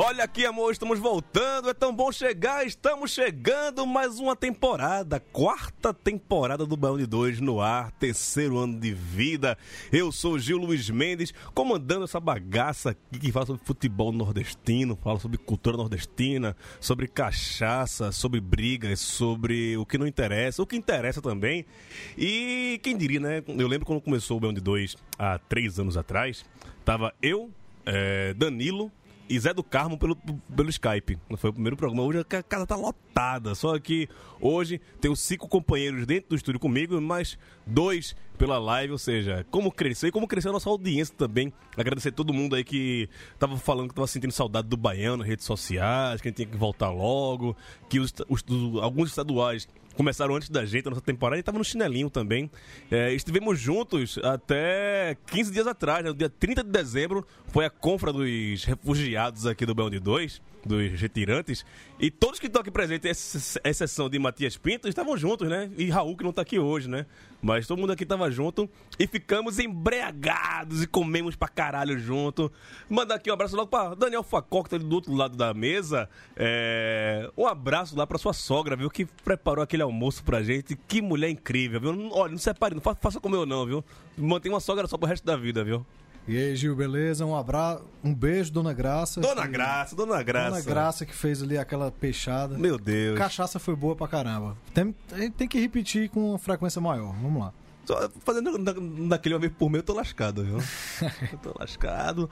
Olha aqui, amor, estamos voltando. É tão bom chegar, estamos chegando. Mais uma temporada, quarta temporada do Baião de Dois no ar, terceiro ano de vida. Eu sou Gil Luiz Mendes, comandando essa bagaça aqui que fala sobre futebol nordestino, fala sobre cultura nordestina, sobre cachaça, sobre brigas, sobre o que não interessa, o que interessa também. E quem diria, né? Eu lembro quando começou o Baião de Dois há três anos atrás, tava eu, eh, Danilo e Zé do Carmo pelo, pelo Skype. Foi o primeiro programa. Hoje a casa tá lotada. Só que hoje os cinco companheiros dentro do estúdio comigo, mais dois pela live. Ou seja, como cresceu e como cresceu a nossa audiência também. Agradecer todo mundo aí que tava falando que tava sentindo saudade do Baiano nas redes sociais, que a gente tinha que voltar logo, que os, os- os- alguns estaduais começaram antes da gente, a nossa temporada, e tava no chinelinho também. É, estivemos juntos até 15 dias atrás, né? no dia 30 de dezembro, foi a confra dos refugiados aqui do Baião de Dois, dos retirantes, e todos que estão aqui presentes, ex- exceção de Matias Pinto, estavam juntos, né? E Raul, que não tá aqui hoje, né? Mas todo mundo aqui tava junto e ficamos embriagados e comemos pra caralho junto. Mandar aqui um abraço logo pra Daniel Facó, que tá ali do outro lado da mesa. É, Um abraço lá pra sua sogra, viu? Que preparou aquele almoço pra gente. Que mulher incrível, viu? Olha, não separe, não fa- faça como eu não, viu? Mantém uma sogra só pro resto da vida, viu? E aí, Gil, beleza? Um abraço, um beijo, Dona Graça. Dona que- Graça, Dona Graça. Dona Graça que fez ali aquela peixada. Meu Deus. Cachaça foi boa pra caramba. Tem, tem- que repetir com frequência maior. Vamos lá. Só fazendo na- naquele vez por mês, eu tô lascado, viu? eu tô lascado.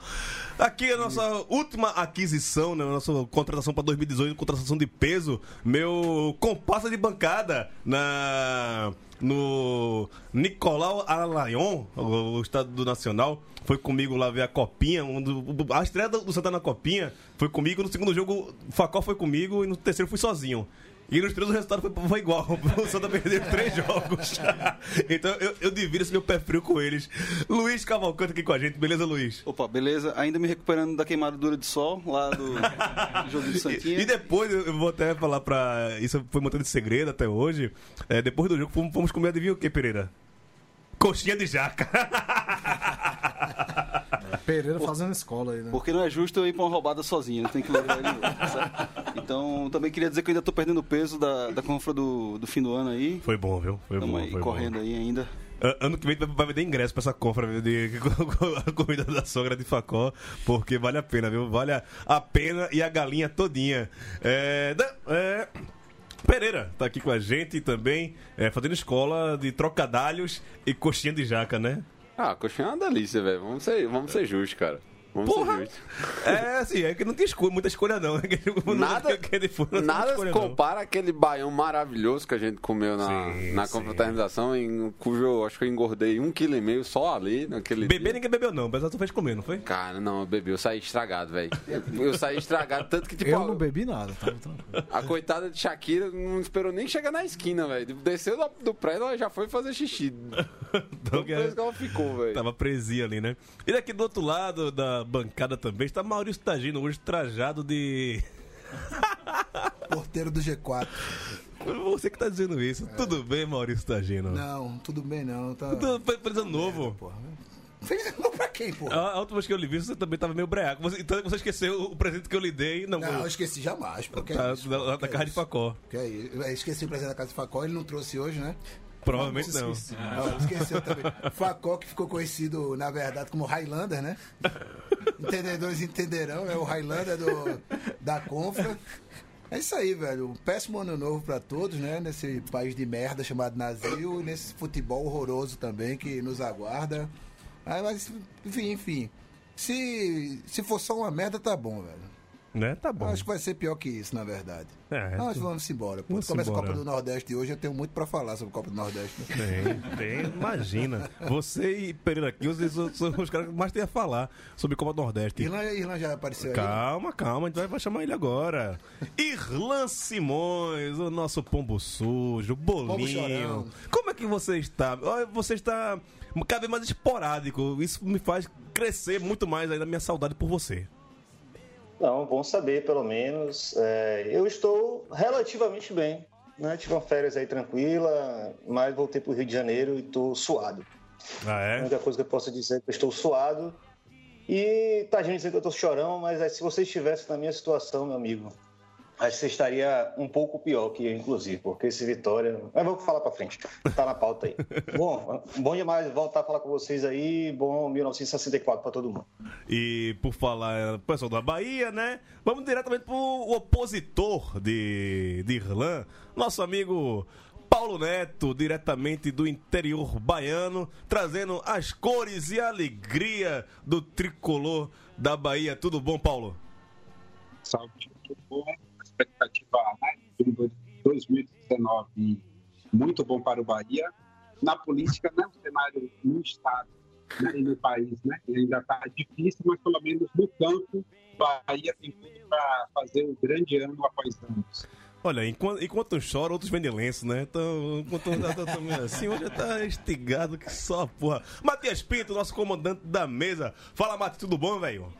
Aqui a nossa última aquisição, né? Nossa contratação pra 2018, contratação de peso. Meu compassa de bancada na no Nicolau Alayon, o, estado do Nacional. Foi comigo lá ver a copinha. um do- a estreia do Santa na copinha foi comigo. No segundo jogo, o Facó foi comigo. E no terceiro fui sozinho. E nos três o resultado foi, foi igual. O Santa perdeu três jogos. então eu, eu divido esse meu pé frio com eles. Luiz Cavalcante aqui com a gente, beleza, Luiz? Opa, beleza. Ainda me recuperando da queimadura de sol lá do, jogo de Santinha. E, e depois, eu eu vou até falar pra. Isso foi mantendo de segredo até hoje. É, depois do jogo, fomos, fomos comer, adivinha o que, Pereira? Coxinha de jaca. Pereira fazendo escola aí, né? Porque não é justo eu ir pra uma roubada sozinho, tem que levar ele. Então, também queria dizer que eu ainda tô perdendo peso da, da confra do, do fim do ano aí. Foi bom, viu? Foi Estamos bom. aí foi correndo bom. aí ainda. Ano que vem vai- vender ingresso pra essa compra viu, de a comida da sogra de Facó, porque vale a pena, viu? Vale a, pena e a galinha todinha. É, é, Pereira tá aqui com a gente também, é, fazendo escola de trocadalhos e coxinha de jaca, né? Ah, coxinha é uma delícia, velho. Vamos ser, vamos ser justos, cara. Vamos Porra! É, assim, é que não tem escolha, muita escolha não. Nada, que ele for, não tem nada escolha, se não. compara aquele baião maravilhoso que a gente comeu na, Sim, na confraternização, em cujo eu acho que eu engordei um quilo e meio só ali naquele Beber dia. ninguém bebeu não, mas tu fez comer, não foi? Cara, não, eu bebi, eu saí estragado, velho. Eu saí estragado, tanto que, tipo, Eu não bebi nada, tava tranquilo. a coitada de Shakira não esperou nem chegar na esquina, velho. Desceu do, do prédio, ela já foi fazer xixi. Então, que ela ficou, velho. Tava presinha ali, né? E daqui do outro lado da bancada também está Maurício Tagino, hoje trajado de. Porteiro do G4. Você que tá dizendo isso. Tudo bem, Maurício Tagino? Não, tudo bem não. Tá... Ano novo. Porra. Feliz ano novo pra quem, porra? A, a última vez que eu lhe vi, você também tava meio breaco. Você, então você esqueceu o presente que eu lhe dei. Não, Não, eu o- esqueci jamais, pô. Que tá, é isso, da, pô, da é casa de isso? Facó. Que é isso? Eu esqueci o presente da casa de Facó, ele não trouxe hoje, né? Provavelmente não. Não, esqueceu também. Facó que ficou conhecido, na verdade, como Highlander, né? Entendedores entenderão, é o Highlander do, da Confra. É isso aí, velho. Um péssimo ano novo pra todos, né? Nesse país de merda chamado Brasil, e nesse futebol horroroso também que nos aguarda. Ah, mas, enfim, enfim. Se, se for só uma merda, tá bom, velho. Né? Tá bom. Acho que vai ser pior que isso, na verdade. É, Mas tu- vamos embora. Pô. Vamos Começa a embora. Copa do Nordeste hoje, eu tenho muito pra falar sobre a Copa do Nordeste. Né? Tem, tem, imagina. Você e Pereira aqui, são, são os caras que mais tem a falar sobre Copa do Nordeste. Irlan, Irlan já apareceu aí. Calma, calma, a gente vai, chamar ele agora. Irlan Simões, o nosso pombo sujo, bolinho. chorão. Como é que você está? Você está cada vez mais esporádico. Isso me faz crescer muito mais ainda a minha saudade por você. Não, bom saber, pelo menos. É, eu estou relativamente bem. Né? Tive uma férias aí tranquila, mas voltei para o Rio de Janeiro e estou suado. Ah, A é? única coisa que eu posso dizer é que eu estou suado. E tá gente dizendo que eu estou chorão, mas é, se você estivesse na minha situação, meu amigo, acho que você estaria um pouco pior que eu, inclusive, porque esse Vitória. Mas vamos falar para frente, tá na pauta aí. bom, bom demais voltar a falar com vocês aí. Bom 1964 para todo mundo. E por falar pessoal da Bahia, né? Vamos diretamente pro opositor de, de Irlan, nosso amigo Paulo Neto, diretamente do interior baiano, trazendo as cores e a alegria do tricolor da Bahia. Tudo bom, Paulo? Salve, tudo bom. Expectativa né, de um 2019 muito bom para o Bahia. Na política, né, o cenário no Estado né, e no país né, ainda está difícil, mas pelo menos no campo, Bahia tem tudo para fazer um grande ano após anos. Olha, enquanto, enquanto um chora, outros vendem lenço, né? Então, enquanto um tá, meio assim, hoje tá estigado que só porra. Matias Pinto, nosso comandante da mesa. Fala, Mati, tudo bom, velho?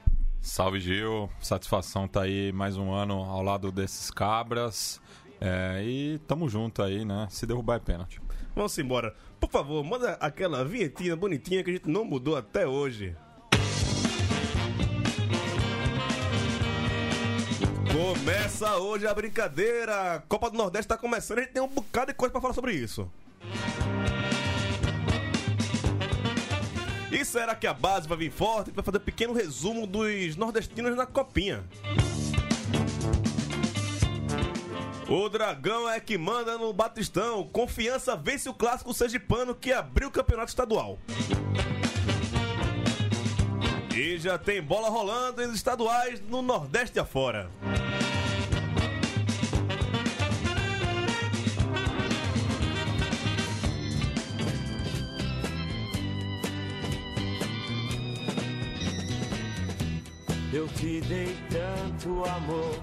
Salve Gil, satisfação tá aí mais um ano ao lado desses cabras. É, e tamo junto aí, né? Se derrubar é pênalti. Vamos embora. Por favor, manda aquela vinhetinha bonitinha que a gente não mudou até hoje. Começa hoje a brincadeira. Copa do Nordeste tá começando, a gente tem um bocado de coisa pra falar sobre isso. E será que a base vai vir forte? Vai fazer um pequeno resumo dos nordestinos na copinha. O Dragão é que manda no Batistão. Confiança vence o clássico sergipano que abriu o campeonato estadual. E já tem bola rolando nos estaduais no Nordeste afora. Eu te dei tanto amor,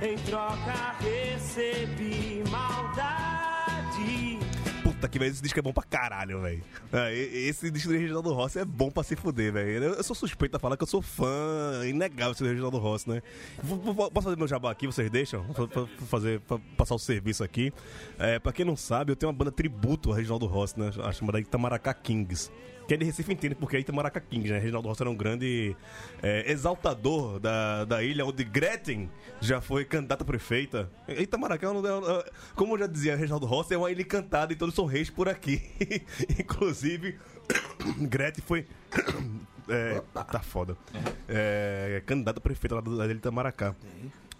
em troca recebi maldade. Puta que velho, esse disco é bom pra caralho, velho. É, esse disco do Reginaldo Rossi é bom pra se fuder, velho. Eu, eu sou suspeito a falar que eu sou fã inegável do Reginaldo Rossi, né? Vou- Posso fazer meu jabá aqui, vocês deixam? Pra, fazer, passar o serviço aqui. É, pra quem não sabe, eu tenho uma banda tributo a Reginaldo Rossi, né? A chamada Itamaracá Kings. Que é de Recife inteiro, porque é Itamaracá Kings, né? Reginaldo Rossi era um grande é, exaltador da, da ilha, onde Gretchen já foi candidata a prefeita. Itamaracá, como eu já dizia, Reginaldo Rossi é uma ilha encantada e todos são reis por aqui. Inclusive, Gretchen foi. É, tá foda. É, candidata a prefeita lá da ilha Itamaracá.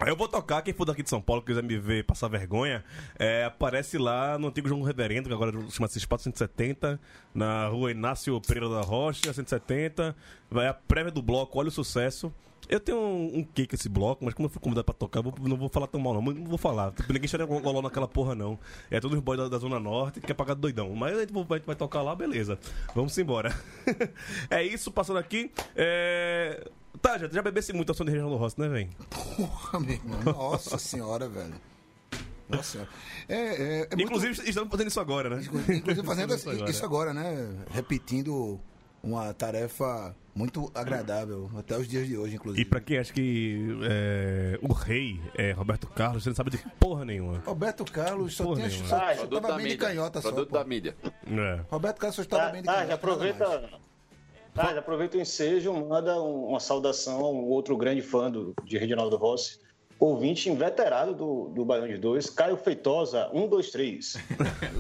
Eu vou tocar, quem for daqui de São Paulo, quiser me ver passar vergonha, é, aparece lá no antigo João Reverendo, que agora chama-se Espaço 170, na rua Inácio Pereira da Rocha, 170. Vai a prévia do bloco, olha o sucesso. Eu tenho um, um com esse bloco, mas como eu fui convidado pra tocar, vou- não vou falar tão mal, não. Não vou falar. Tipo, Ninguém chora goló naquela porra, não. É todos os boys da, da Zona Norte que é pagar doidão. Mas a gente, vai, vai tocar lá, beleza. Vamos embora. é isso, passando aqui. É... Tá, já, já bebesse muito a som de Reginaldo Rossi, né, velho? Porra, meu irmão. Nossa senhora, velho. Nossa senhora. É, é, é muito- Inclusive, estamos fazendo isso agora, né? Inclusive fazendo Isso isso agora. agora, né? Repetindo uma tarefa muito agradável até os dias de hoje, inclusive. E pra quem acha que é, o rei é Roberto Carlos, você não sabe de porra nenhuma. Roberto Carlos só, Porra tinha, nenhuma. só, Ah, só Produto tava da bem de mídia. canhota só. Produto da mídia. É. Roberto Carlos só estava Tá, bem de tá, canhota. já nada aproveita. Já aproveita o ensejo, manda um- uma saudação a um outro grande fã do, de Reginaldo Rossi, ouvinte inveterado do, do Baião de Dois, Caio Feitosa, 123.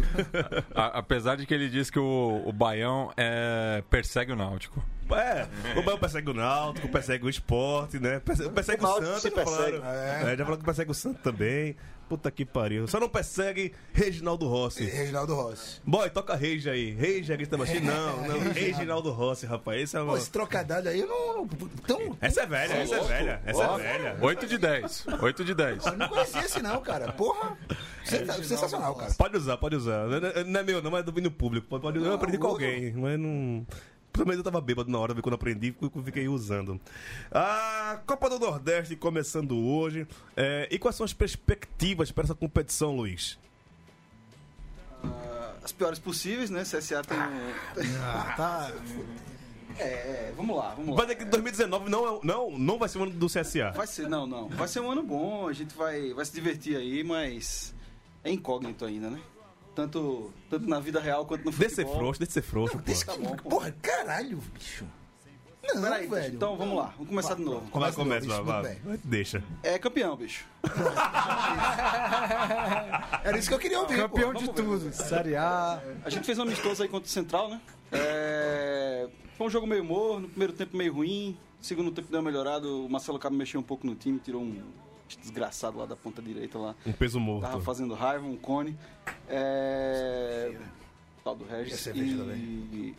A- apesar de que ele diz que o, o Baião é, persegue o Náutico. É, o Bahia persegue o Náutico, persegue o esporte, né? Persegue, persegue O o, Santos, já persegue. falaram. É, já falaram que persegue o Santos também. Puta que pariu. Só não persegue Reginaldo Rossi. Reginaldo Rossi. Boy, toca Rage aí. Rage aqui também. Não, não. Reginaldo Rossi, rapaz. Esse é Pô, uma... esse trocadilho aí eu não. não tão, Essa é velha, essa é velha. Essa é velha. 8 de 10. 8 de 10. eu não conhecia esse, não, cara. Porra. Sensa- sensacional, cara. Pode usar, pode usar. Não é- Não é meu, não, mas é do domínio público. Pode, pode, eu aprendi com alguém, mas não. Pelo menos eu tava bêbado na hora, quando eu aprendi, fiquei usando. A Copa do Nordeste começando hoje. É, e quais são as perspectivas para essa competição, Luiz? As piores possíveis, né? CSA tem. Ah, tá. É, é, vamos lá, vamos lá. Vai dizer que 2019 não, é- não, não vai ser o ano do CSA. Vai ser, não, não. Vai ser um ano bom, a gente vai, vai se divertir aí, mas é incógnito ainda, né? Tanto, tanto na vida real quanto no Deixa ser futebol. frouxo, deixa ser frouxo, pô. Desse- Tá bom, pô. Porra, caralho, bicho. Não, Peraí, velho. então vamos lá, vamos começar de novo. Vai, Começa começa, novo, vai, bicho, vai. Deixa. É campeão, bicho. Era isso que eu queria ouvir, Campeão pô. de tudo. Série A. A gente fez um amistoso aí contra o Central, né? É, Foi um jogo meio morno, no primeiro tempo meio ruim, segundo tempo deu uma melhorada, o Marcelo Cabo mexeu um pouco no time, tirou um desgraçado lá da ponta direita lá. Um peso morto. Tava fazendo raiva, um cone. É... Tal do Regis. cerveja E...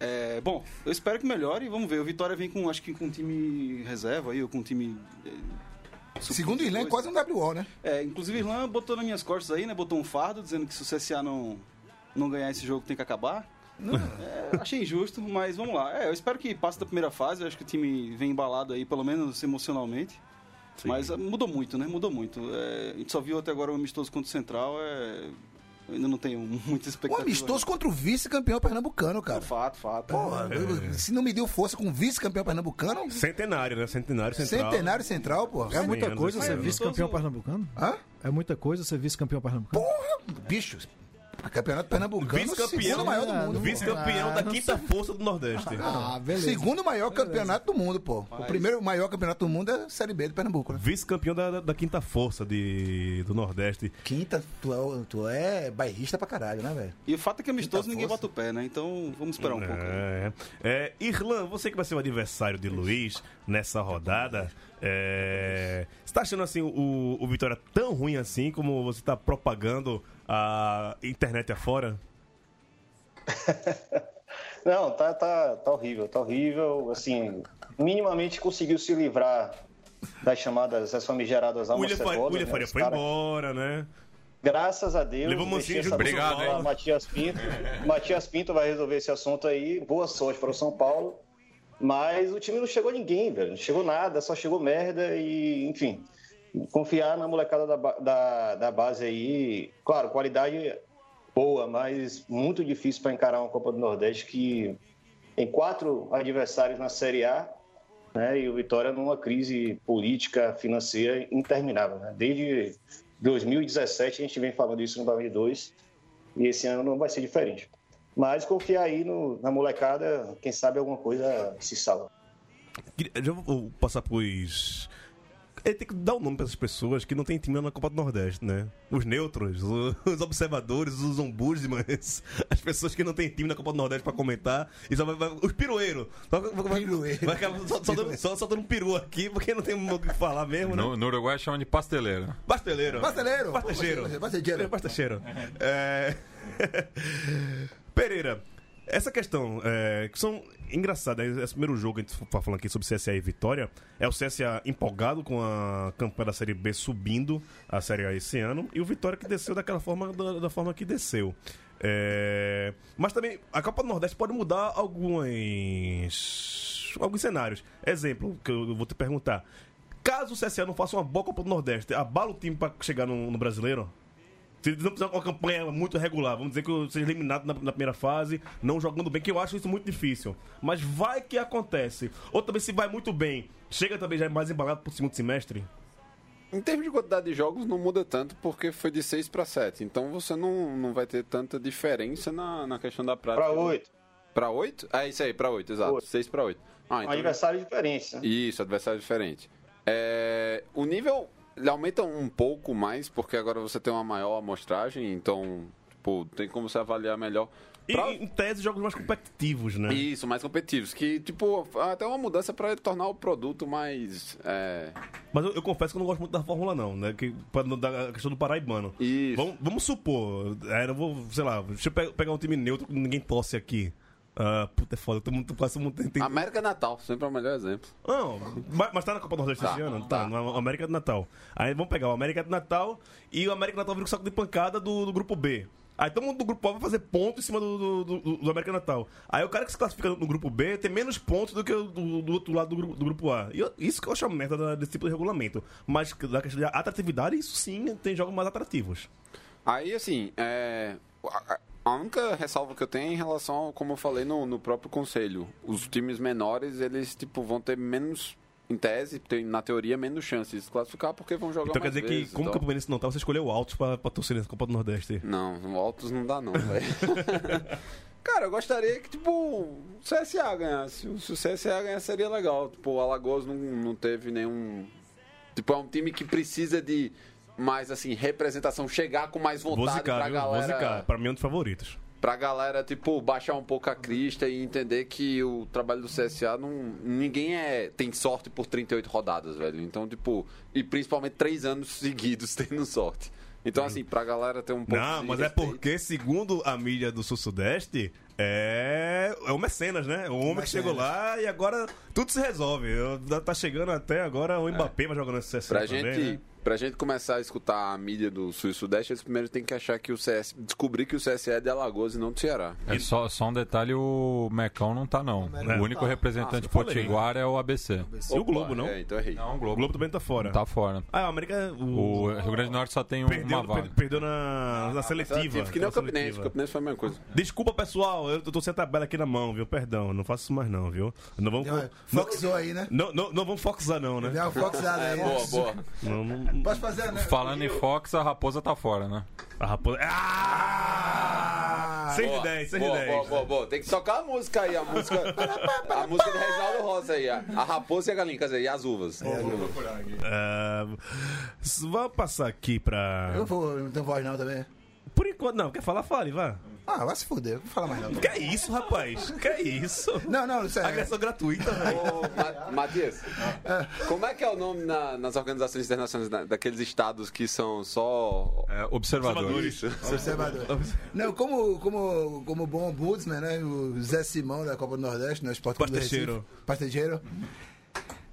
É, bom, eu espero que melhore e vamos ver. O Vitória vem com, acho que com um time reserva aí, ou com um time. é, Segundo o Irlã, é quase um WO, né? É, inclusive Irlã botou nas minhas costas aí, né? Botou um fardo dizendo que se o CSA não, não ganhar esse jogo tem que acabar. É, achei injusto, mas vamos lá. É, eu espero que passe da primeira fase. Eu acho que o time vem embalado aí, pelo menos emocionalmente. Mas ah, mudou muito, né? Mudou muito. É, a gente só viu até agora o amistoso contra o Central. É, eu ainda não tenho muita Um expectativa. amistoso contra o vice-campeão pernambucano, cara. Fato, fato. Porra, eu- se não me deu força com o vice-campeão pernambucano, Centenário, né? Centenário central. centenário central, pô. É muita coisa esse ser vice-campeão pernambucano? Hã? É muita coisa ser vice-campeão pernambucano? Porra, bicho. Campeonato pernambucano, Vice-campeão. maior do mundo. Vice-campeão Ah, da não quinta força do Nordeste. Ah, beleza. Segundo maior campeonato do mundo, pô. O primeiro maior campeonato do mundo é a Série B do Pernambuco, né? Vice-campeão da, da- da quinta força de, do Nordeste. Quinta, tu é, tu é bairrista pra caralho, né, velho? E o fato é que amistoso Quinta ninguém força. bota o pé, né? Então vamos esperar um pouco. É, é, Irlan, você que vai ser o adversário de Luiz nessa rodada, é, você tá achando assim o, o Vitória tão ruim assim como você tá propagando a internet afora? Não, tá, tá, tá horrível, tá horrível. Assim, minimamente conseguiu se livrar das chamadas, as famigeradas O almas William, Faria, cebosas, William né? Faria foi cara- embora, né? Graças a Deus. Levou Mancinho junto pra Paulo. Matias Pinto. Matias Pinto vai resolver esse assunto aí. Boa sorte para o São Paulo. Mas o time não chegou ninguém, velho. Não chegou nada, só chegou merda e, enfim. Confiar na molecada da, da, da base aí. Claro, qualidade boa, mas muito difícil para encarar uma Copa do Nordeste que tem quatro adversários na Série A né, e o Vitória numa crise política, financeira interminável. Né? Desde 2017 a gente vem falando isso no 2002 e esse ano não vai ser diferente. Mas confiar aí no- na molecada, quem sabe alguma coisa se salva. Já vou passar pros. Ele tem que dar o nome para essas pessoas que não tem time na Copa do Nordeste, né? Os neutros, os observadores, os ombudsmans, as pessoas que não tem time na Copa do Nordeste para comentar. E só vai, vai- os pirueiros. Só, vai, Pirueiro. vai só, só, dando, só, só dando um peru aqui, porque não tem o que falar mesmo, né? No, no Uruguai chama de pasteleira. Pasteleiro. Pasteleiro. Pastecheiro. Pastecheiro. Pastecheiro. É... Pereira, essa questão, é, que são engraçadas, esse primeiro jogo a gente tá falando aqui sobre CSA e Vitória, é o CSA empolgado com a campanha da Série B subindo a Série A esse ano, e o Vitória que desceu daquela forma, da, da forma que desceu. É, Mas também, a Copa do Nordeste pode mudar alguns, alguns cenários. Exemplo, que eu vou te perguntar. Caso o CSA não faça uma boa Copa do Nordeste, abala o time para chegar no, no brasileiro? Se eles não fizer uma campanha muito regular, vamos dizer que eu seja eliminado na, na primeira fase, não jogando bem, que eu acho isso muito difícil. Mas vai que acontece. Ou também se vai muito bem, chega também já mais embalado pro segundo semestre. Em termos de quantidade de jogos, não muda tanto porque foi de 6 para 7. Então você não, não vai ter tanta diferença na, na questão da prática. Para oito. Para 8? É isso aí, para 8, exato. Oito. 6 para 8. Ah, Um então... adversário diferente, né? Isso, adversário diferente. É, o nível ele aumenta um pouco mais, porque agora você tem uma maior amostragem, então tipo, tem como você avaliar melhor. E, Pra- em tese, jogos mais competitivos, né? Isso, mais competitivos. Que, tipo, até uma mudança pra tornar o produto mais. É... Mas eu, eu confesso que eu não gosto muito da Fórmula, não, né? Que, pra, não dar a questão do paraibano. Isso. Vamos, vamos supor, é, eu vou, sei lá, deixa eu pe- pegar um time neutro que ninguém torce aqui. Ah, puta, é foda, todo mundo, todo mundo tem, tem... América Natal, sempre é o melhor exemplo. Não, mas, mas tá na Copa do Nordeste Tá, esse ano? tá. Tá, na América do Natal. Aí vamos pegar o América do Natal e o América do Natal vira o saco de pancada do, do grupo B. Aí todo mundo do grupo A vai fazer ponto em cima do, do, do, do América do Natal. Aí o cara que se classifica no grupo B tem menos pontos do que o do, do outro lado do, grupo- do grupo A. E eu- isso que eu acho a merda da- desse tipo de regulamento. Mas da questão de atratividade, isso sim tem jogos mais atrativos. Aí, assim, é... a- a única ressalva que eu tenho é em relação, ao, como eu falei no, no próprio conselho, os times menores, eles, tipo, vão ter menos, em tese, tem, na teoria, menos chances de se classificar porque vão jogar Então quer mais dizer vezes que, e como o tal. Campo Benense não tá, você escolheu o Altos pra, pra torcer nessa Copa do Nordeste. Não, altos não dá não, velho. Cara, eu gostaria que, tipo, o CSA ganhasse. Se o CSA ganhar, seria legal. Tipo, o Alagoas não, não teve nenhum... Tipo, é um time que precisa de mais, assim, representação. Chegar com mais vontade zicar, pra viu? Galera... zicar. Pra mim é um dos favoritos. Pra galera, tipo, baixar um pouco a crista e entender que o trabalho do CSA não. Ninguém é, tem sorte por 38 rodadas, velho. Então, tipo, e principalmente três anos seguidos tendo sorte. Então, assim, pra galera ter um pouco Não, mas é respeito. porque, segundo a mídia do Sul-Sudeste, é... é o Mecenas, né? O homem que chegou lá e agora tudo se resolve. Tá chegando até agora o Mbappé vai jogando nesse CSA Pra também, gente, né? Pra gente começar a escutar a mídia do Sul e Sudeste, eles primeiro têm que achar que o CS. descobrir que o CSE é de Alagoas e não do Ceará. É só, só um detalhe, o Mecão não tá não. Mecão O único tá. representante Ah, falei. potiguar é o ABC. E o Globo, não? É, então errei. Não, o O Globo Globo também tá fora. tá fora. Ah, a América... O O... Rio Grande do Norte só tem Perdeu, uma vaga. per- perdeu na, na seletiva. Que nem na o Campinense. seletiva. O Campinense foi a mesma coisa. Desculpa, pessoal, eu tô sem a tabela aqui na mão, viu? Perdão, não faço isso mais não, viu? Não vamos... Foxou aí, né? Não, não, não vamos foxar não, né? Uma foxada aí. Boa, boa. Não, não- Pode fazer, né? Falando em Fox, a Raposa tá fora, né? A raposa... Ah! 6 de Boa, 10, 6 de boa, 10. Boa, boa. Tem que tocar a música aí, a música. a música do Reginaldo Rosa aí, a, a raposa e a galinha, quer dizer, e as uvas. Ah, vamos passar aqui pra... Eu vou, não tenho voz não também. Por enquanto, não. Quer falar? Fale, vá. Ah, vai se fuder, não vou falar mais não. Que é isso, rapaz? Que é isso? Não, não, isso é. Agressão gratuita, velho. Ô, Ma- Matias, como é que é o nome na- nas organizações internacionais da- daqueles estados que são só. É, observadores. Observador. Não, como, como, como bom ombudsman, né? O Zé Simão da Copa do Nordeste, no Esporte Clube do Pastejeiro. Recife. Pastejeiro.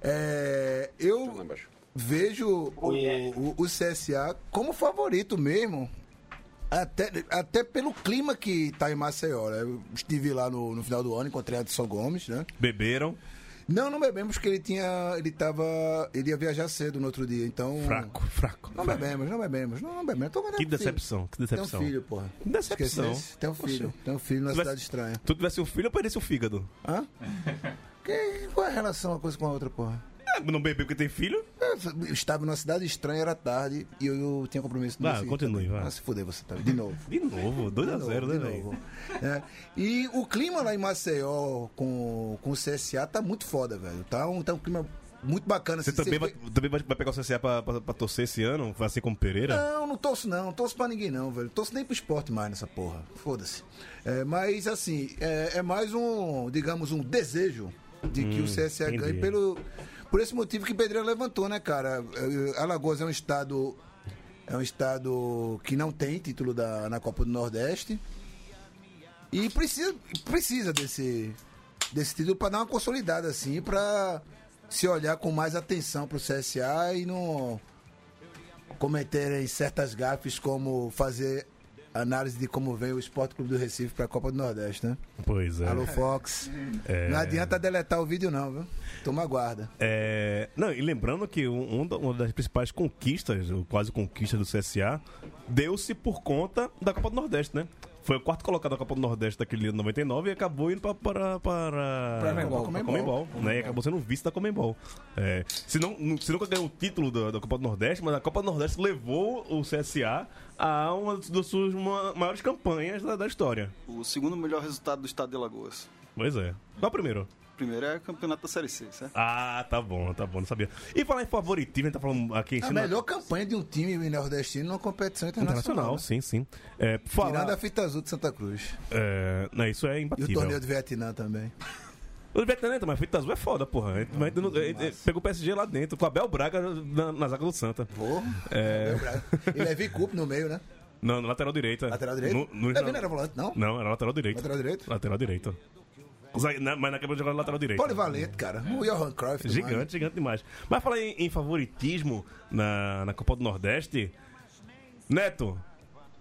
É, eu Lá embaixo. vejo o, o, o CSA como favorito mesmo. Até, até pelo clima que tá em Maceió. Né? Eu estive lá no, no final do ano, encontrei Adson Gomes, né? Beberam. Não, não bebemos porque ele tinha. Ele tava. Ele ia viajar cedo no outro dia, então. Fraco, fraco. Não fraco. bebemos, não bebemos. Não, não bebemos. Que decepção, que Tem um decepção. filho, porra. Que decepção. Tem um filho. Tem um filho na Tivesse- cidade estranha. Se tu tivesse um filho, eu perderia o fígado. Hã? Que, qual é a relação uma coisa com a outra, porra? É, não bebeu porque tem filho? Eu estava numa cidade estranha, era tarde e eu, eu tinha compromisso no Vai, seguinte continue, vai. Ah, se fuder você também. De novo. De novo, 2x0, né, de novo. É. E o clima lá em Maceió com, com o CSA tá muito foda, velho. Tá um, tá um clima muito bacana. Você assim, também, vai, também vai vai pegar o CSA pra, pra, pra torcer esse ano, assim como Pereira? Não, não torço não, não torço pra ninguém não, velho. Torço nem pro esporte mais nessa porra. Foda-se. É, mas assim, é, é mais um, digamos, um desejo de que Hum, o CSA entendi. ganhe pelo, por esse motivo que Pedreira levantou, né, cara? É, Alagoas é um estado. É um estado que não tem título da, na Copa do Nordeste. E precisa, precisa desse, desse título para dar uma consolidada, assim, para se olhar com mais atenção pro CSA e não cometerem certas gafes como fazer análise de como vem o Esporte Clube do Recife para a Copa do Nordeste, né? Pois é. Alô Fox. É. Não adianta deletar o vídeo não, viu? Toma guarda. É, não, e lembrando que um, um uma das principais conquistas, ou quase conquista do CSA, deu-se por conta da Copa do Nordeste, né? Foi o quarto colocado da Copa do Nordeste daquele ano 99 e acabou indo para para Pra Comembol. né? E acabou sendo vice da Comembol. É, se, não, não- se nunca ganhou o título da, da Copa do Nordeste, mas a Copa do Nordeste levou o CSA a uma das suas ma- maiores campanhas da, da história. O segundo melhor resultado do estado de Alagoas. Pois é. Qual o primeiro? Primeiro é campeonato da Série C, certo? Ah, tá bom, tá bom, não sabia. E falar em favoritismo, a gente tá falando aqui em A melhor campanha de um time nordestino numa competição internacional. internacional, sim, sim. É, por falar, Tirando a fita azul de Santa Cruz. é, não, isso é E o imbatível. torneio do Vietnã também. O Vietnã também, mas fita azul é foda, porra. A gente- mas a não- a gente pegou o PSG lá dentro, com o Abel Braga na, na zaga do Santa. Porra. É, E Levi Cup no meio, né? não, na lateral direita. Lateral direito? No, no, Levi não era volante, não? Não, era lateral direito. Lateral direito? Lateral direito. Na- Mas na quebra de jogar lateral direito. Polivalente, cara. O Johan Cruyff. Gigante, demais. gigante demais. Mas falar em, em favoritismo na, na Copa do Nordeste, Neto,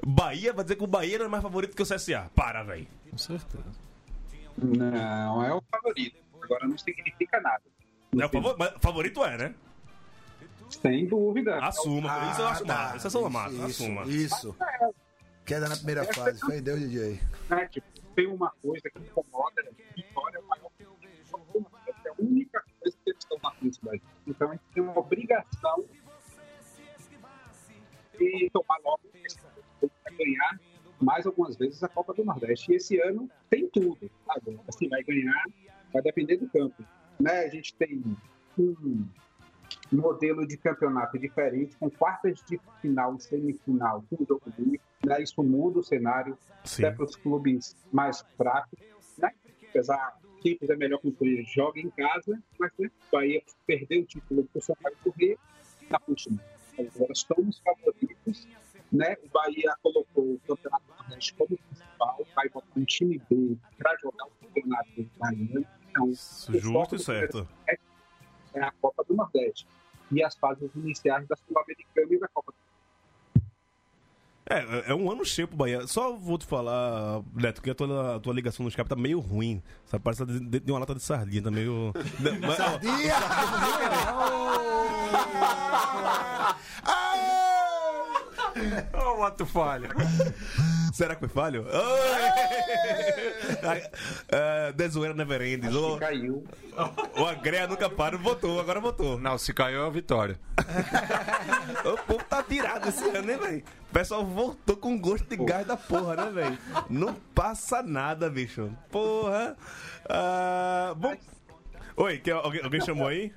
Bahia vai dizer que o Bahia era mais favorito que o CSA. Para, velho. Com certeza. Não, é o favorito. Agora não significa nada. É o favor- mas favorito é, né? Sem dúvida. Assuma. isso eu acho Ah, tá. Isso é só massa. Isso, Assuma. Isso. Queda na primeira fase. Foi Deus, DJ. né, tipo, tem uma coisa que incomoda, vitória é maior que É a única coisa que eles estão na frente da gente. Então a gente tem uma obrigação de tomar logo para ganhar mais algumas vezes a Copa do Nordeste. E esse ano tem tudo. Agora, assim, vai ganhar, vai depender do campo. Né? A gente tem um modelo de campeonato diferente, com quartas de final e semifinal, com jogo único. Né? Isso muda o cenário Sim. até para os clubes mais fracos, né? Apesar quem fizer melhor campanha joga em casa, mas né? o Bahia perdeu o título para o Sampaio Correr na última. Agora somos favoritos, né? O Bahia colocou o Campeonato Nordeste como principal, vai botar um time B para jogar o Campeonato Baiano. Então, Justo e certo. é a Copa do Nordeste e as fases iniciais da Sul-Americana e da Copa do É, é um ano cheio pro Bahia. Só vou te falar, Neto, que a tua, a tua ligação no Skype tá meio ruim. Sabe? Parece de, de- de uma lata de sardinha, tá meio. de- mas, Ô, Mato Falha. Será que foi falho? é, Desoeira Never Ends. Acho O, que caiu. o Agrea nunca para, votou, agora votou. Não, se caiu é a vitória. O povo tá virado esse ano, né, velho? O pessoal voltou com gosto de gás da porra, né, velho? Não passa nada, bicho. Porra. Ah, bom. Oi, alguém, alguém chamou aí?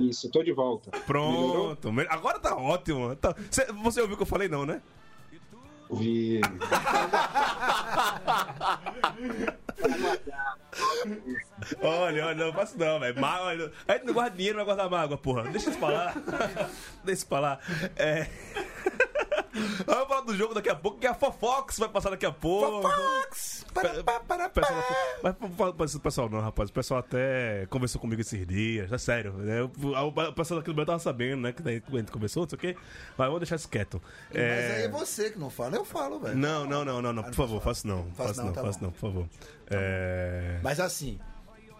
Isso, tô de volta. Melhorou? Pronto. Me- Agora tá ótimo. Tá- Cê- você ouviu o que eu falei, não, né? Vi. Olha, olha, não faço não, velho. A gente não guarda dinheiro, vai guardar mágoa, porra. Deixa isso pra lá. Deixa isso pra lá. É. Vamos falar do jogo daqui a pouco, que a Fofox vai passar daqui a pouco. Fox! Para, para, para, Pessoal, mas pessoal não, rapaz. O pessoal até conversou comigo esses dias, é sério. Né? O, pessoal aqui do meu tava sabendo, né? Que daí a gente conversou, não sei o quê. Mas vamos deixar isso quieto. Mas É, aí é você que não fala, eu falo, velho. Não, não, não, não, não. Por favor, faça não. Faço Faça não, tá faça bom. não, por favor. É... Mas assim,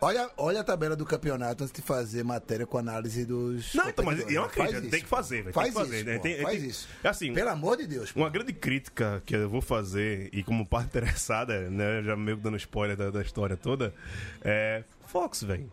olha, olha a tabela do campeonato antes de fazer matéria com análise dos. Não, então, mas é uma Faz crítica, isso. tem que fazer, velho. Faz tem que fazer, isso, né? Tem- faz tem- isso. É assim, Pelo amor de Deus. pô. Uma grande crítica que eu vou fazer, e como parte interessada, né, já meio que dando spoiler da, da história toda, é. Fox, velho.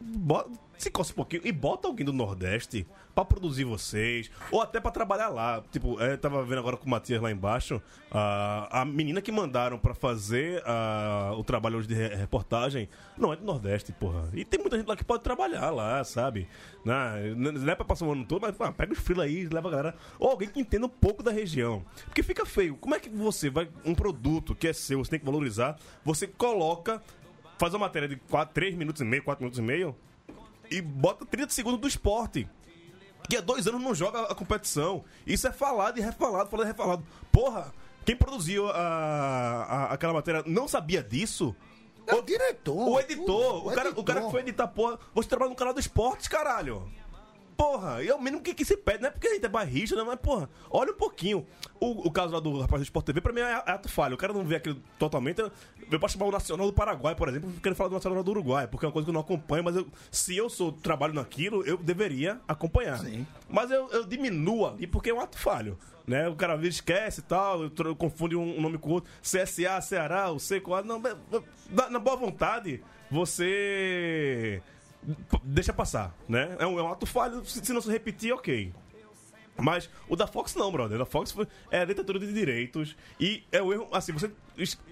Bota- Se coça um pouquinho e bota alguém do Nordeste pra produzir vocês, ou até pra trabalhar lá. Tipo, é, tava vendo agora com o Matias lá embaixo, a, a menina que mandaram pra fazer a- o trabalho hoje de re- reportagem não é do Nordeste, porra. E tem muita gente lá que pode trabalhar lá, sabe? Né? Não é pra passar o ano todo, mas ah, pega os freela aí, leva a galera. Ou alguém que entenda um pouco da região. Porque fica feio. Como é que você vai. Um produto que é seu, você tem que valorizar, você coloca faz uma matéria de 4, 3 minutos e meio, 4 minutos e meio e bota 30 segundos do esporte. Que há dois anos não joga a competição. Isso é falado e refalado, falado e refalado. Porra, quem produziu a, a- aquela matéria não sabia disso? É o diretor. O editor, tudo, o, cara, o cara que foi editar, porra, você trabalha no canal do esportes, caralho. Porra, e é o mínimo que, que se pede, não é porque a gente é barrista, não, mas, porra, olha um pouquinho. O, o caso lá do rapaz do Sport TV, pra mim é, é ato falho. O cara não vê aquilo totalmente. Eu posso chamar o Nacional do Paraguai, por exemplo, quero falar do Nacional do Uruguai, porque é uma coisa que eu não acompanho, mas eu- se eu sou trabalho naquilo, eu deveria acompanhar. Sim. Mas eu, eu diminuo ali porque é um ato falho. Né? O cara esquece e tal, confunde um nome com o outro. CSA, Ceará, o C A. Não, na, na boa vontade, você deixa passar, né? É um, é um ato falho, se, se não se repetir, ok. Mas o da Fox não, brother. O da Fox foi, é a ditadura de direitos. E é o erro. Assim, você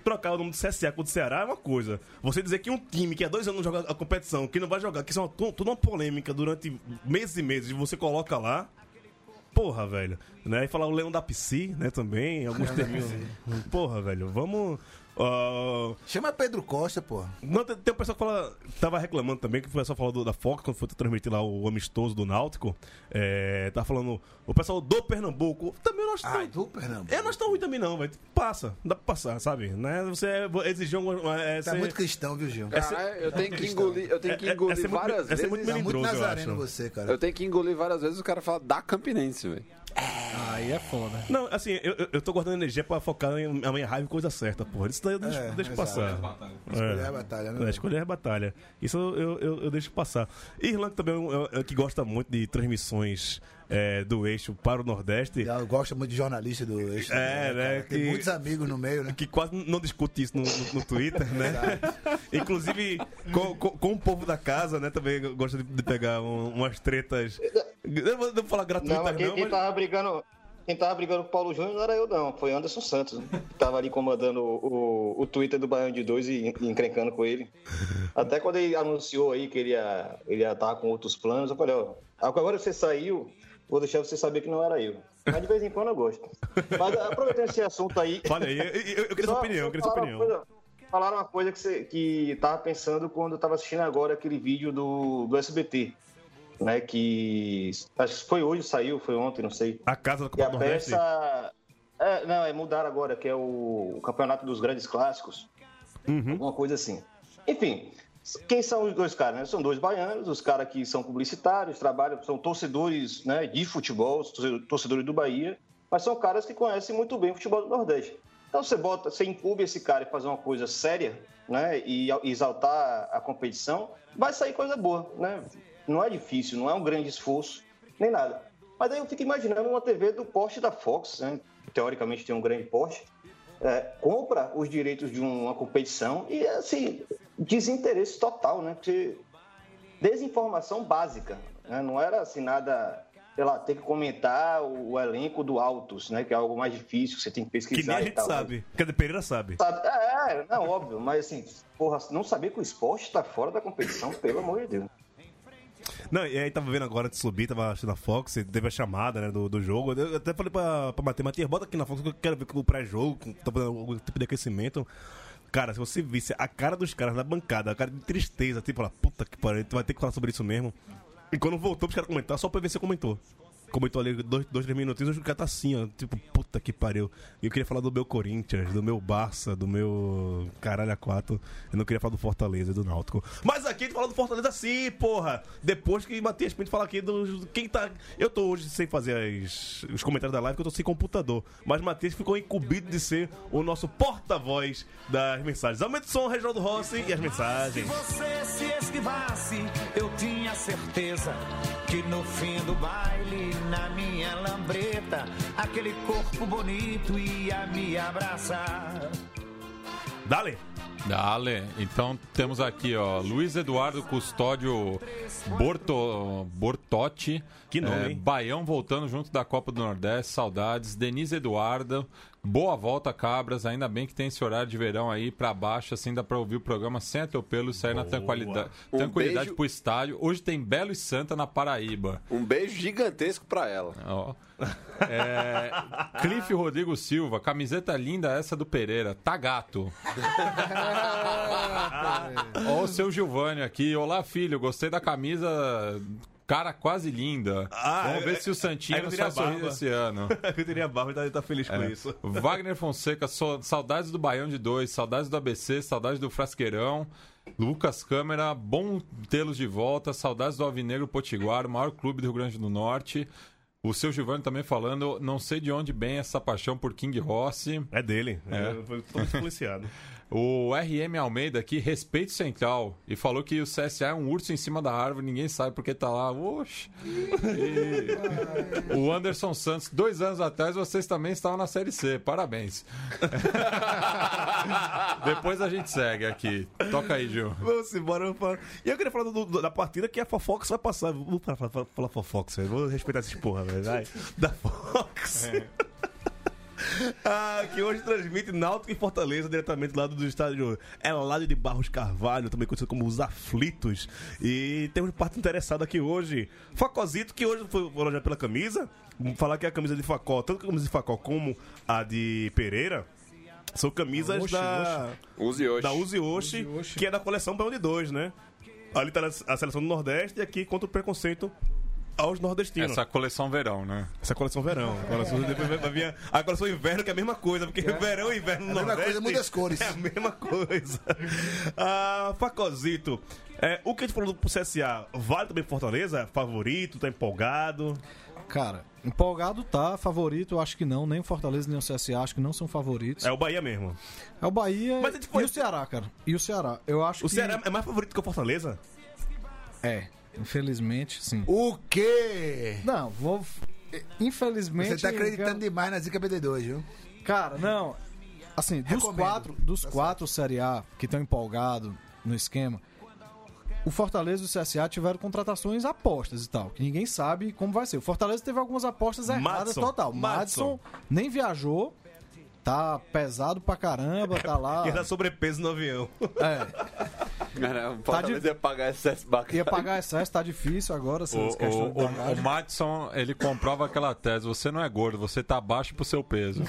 trocar o nome do CSA com o do Ceará é uma coisa. Você dizer que um time que há dois anos não joga a competição, que não vai jogar, que isso é uma, tudo uma polêmica durante meses e meses, e você coloca lá. Porra, velho. Né? E falar o Leão da Psi, né, também. Alguns termos. Porra, velho. Vamos. Ah, Chama Pedro Costa, pô. não, tem, tem um pessoal que fala, tava reclamando também, que o pessoal falou do- da Fox, quando foi transmitir lá o amistoso do Náutico. É, tá falando, o pessoal do Pernambuco, também nós Ai, do Pernambuco. É, nós tão ruim também não, velho. Passa, dá pra passar, sabe? Né? Você é- exigir alguma. É, Tá ser- muito cristão, viu, Gil? Cara, eu tenho que engolir, eu tenho que é- é engolir ser muito- várias é vezes. muito Tá muito eu nazareno acho. você, cara. Eu tenho que engolir várias vezes o cara fala da Campinense, velho. Aí é foda. Não, assim, eu, eu- tô guardando energia pra focar em, a minha raiva em coisa certa, porra. Isso daí eu deixo, É, deixo passar. Escolher a batalha, né? É, escolher a batalha. Isso eu, eu, eu deixo passar. Irlanda também é um- é, é que gosta muito de transmissões é, do eixo para o Nordeste. Eu gosto muito de jornalista do eixo. É, né, cara? Tem que- muitos amigos no meio, né? que quase não discute isso no, no- no Twitter, né? Inclusive, com, com- com o povo da casa, né? Também gosta de, de pegar um- umas tretas. Eu não vou, não falar Não, gratuitas, mas quem, não, quem mas. tava brigando. Quem tava brigando com o Paulo Júnior não era eu, não. Foi Anderson Santos. Né? Tava ali comandando o, o, o Twitter do Baiano de Dois e, e encrencando com ele. Até quando ele anunciou aí que ele ia estar ele ia tá com outros planos, eu falei, ó, agora você saiu, vou deixar você saber que não era eu. Mas de vez em quando eu gosto. Mas aproveitando esse assunto aí. Olha aí, eu, eu- eu queria sua opinião, eu queria sua opinião. uma coisa- Falaram uma coisa que, você, que tava pensando quando eu tava assistindo agora aquele vídeo do, do SBT. Né, que acho que foi hoje, saiu, foi ontem, não sei. A casa da Copa a do Nordeste. peça. É, não, é mudar agora, que é o, o campeonato dos grandes clássicos. Uhum. Alguma coisa assim. Enfim, quem são os dois caras? Né? São dois baianos, os caras que são publicitários, trabalham, são torcedores né, de futebol, torcedores do Bahia, mas são caras que conhecem muito bem o futebol do Nordeste. Então você bota, você incube esse cara e fazer uma coisa séria, né, e exaltar a competição, vai sair coisa boa, né? Não é difícil, não é um grande esforço, nem nada. Mas aí eu fico imaginando uma TV do porte da Fox, né? teoricamente tem um grande porte, é, compra os direitos de uma competição e, assim, desinteresse total, né? Porque desinformação básica, né? Não era, assim, nada, sei lá, ter que comentar o, elenco do Autos, né? Que é algo mais difícil, você tem que pesquisar Que nem a e gente tal. sabe. Cadê Pereira sabe? Sabe? É, é, não, óbvio, mas assim, porra, não saber que o esporte está fora da competição, pelo amor de Deus. Não, e aí tava vendo agora de subir, tava assistindo a Fox, teve a chamada, né, do, do jogo. Eu até falei pra, pra Matheus, Matheus, bota aqui na Fox que eu quero ver o pré-jogo, tá fazendo algum tipo de aquecimento. Cara, se você visse a cara dos caras na bancada, a cara de tristeza, tipo, lá, puta que pariu, tu vai ter que falar sobre isso mesmo. E quando voltou pros caras comentar, só ver se comentou. Comentou ali dois, dois três minutinhos, o cara tá assim, ó, tipo, puta que pariu. E eu queria falar do meu Corinthians, do meu Barça, do meu caralho a quatro. Eu não queria falar do Fortaleza do Náutico. Mas aqui a gente fala do Fortaleza sim, porra! Depois que Matias Pinto fala aqui do. Quem tá. Eu tô hoje sem fazer as- os comentários da live, porque eu tô sem computador. Mas Matias ficou incumbido de ser o nosso porta-voz das mensagens. Aumenta o som, Reginaldo Rossi e as mensagens. você se esquivasse, eu tinha certeza que no fim do baile, na minha lambreta, aquele corpo bonito ia me abraçar. Dale! Dale. Então temos aqui, ó, Luiz Eduardo Custódio Borto, Bortotti. Que nome, é, hein? Baião voltando junto da Copa do Nordeste, saudades. Denise Eduardo, boa volta, Cabras. Ainda bem que tem esse horário de verão aí pra baixo, assim dá pra ouvir o programa sem atropelo e sair na tranquilidade, Um tranquilidade beijo. pro estádio. Hoje tem Belo e Santa na Paraíba. Um beijo gigantesco pra ela. Ó. É, Cliff Rodrigo Silva, camiseta linda essa do Pereira, tá gato. Ó o seu Giovanni aqui, olá filho, gostei da camisa, cara quase linda. Ah, Vamos ver é- se o Santinho é faz sorrir barba. esse ano. eu teria barba, então ele tá feliz com É. isso. Wagner Fonseca, so- saudades do Baião de dois, saudades do ABC, saudades do Frasqueirão. Lucas Câmara, bom tê-los de volta, saudades do Alvinegro Potiguar, o maior clube do Rio Grande do Norte. O seu Giovanni também falando, não sei de onde vem essa paixão por King Rossi. É dele. É. É. Foi todo influenciado. O RM Almeida aqui, respeito central, e falou que o CSA é um urso em cima da árvore, ninguém sabe porque tá lá. Oxi. E o Anderson Santos, dois anos atrás vocês também estavam na Série C, parabéns. Depois a gente segue aqui. Toca aí, Gil. Vamos embora. vamos falar. E eu queria falar do- do- da partida que a Fofox vai passar. Vou falar, falar, falar Fofox, velho. Vou respeitar essas porra, velho. Vai. Da Fox. Ah, que hoje transmite Náutico e Fortaleza diretamente lá do estádio Eládio de Barros Carvalho, também conhecido como Os Aflitos. E temos parte interessada aqui hoje. Facozito, que hoje foi elogiado pela camisa. Vamos falar que a camisa de Facó, tanto a camisa de Facó como a de Pereira, são camisas Oxe, da Use hoje. da Uzi Uzi Oshi. que é da coleção Bão de 2, né? Ali tá a seleção do Nordeste e aqui contra o preconceito aos nordestinos. Essa coleção verão, né? Essa coleção verão. A coleção, depois vai- vir a coleção inverno, que é a mesma coisa, porque verão e inverno no É a mesma Nordeste coisa, muda as cores. É a mesma coisa. Ah, Facozito, é, o que a gente falou pro CSA, vale também Fortaleza? Favorito, tá empolgado? Cara, empolgado tá, favorito, eu acho que não. Nem o Fortaleza nem o CSA, acho que não são favoritos. É o Bahia mesmo. É o Bahia Mas foi- e o Ceará, cara. E o Ceará. Eu acho O que. Ceará é mais favorito que o Fortaleza? É, infelizmente, sim. O quê? Não, vou. Infelizmente. Você tá acreditando eu- demais na Zica BD2, viu? Cara, não. Assim, dos Recomendo. quatro, dos Tá quatro Série A que estão empolgados no esquema, o Fortaleza e o CSA tiveram contratações apostas e tal, que ninguém sabe como vai ser. O Fortaleza teve algumas apostas erradas Madison. total. Madison. Nem viajou, tá pesado pra caramba, tá lá. Era sobrepeso no avião. É, Cara, o Fortaleza de- ia pagar excesso bacana. ia pagar excesso, tá difícil agora, O, o, o, o Madison, ele comprova aquela tese: você não é gordo, você tá baixo pro seu peso.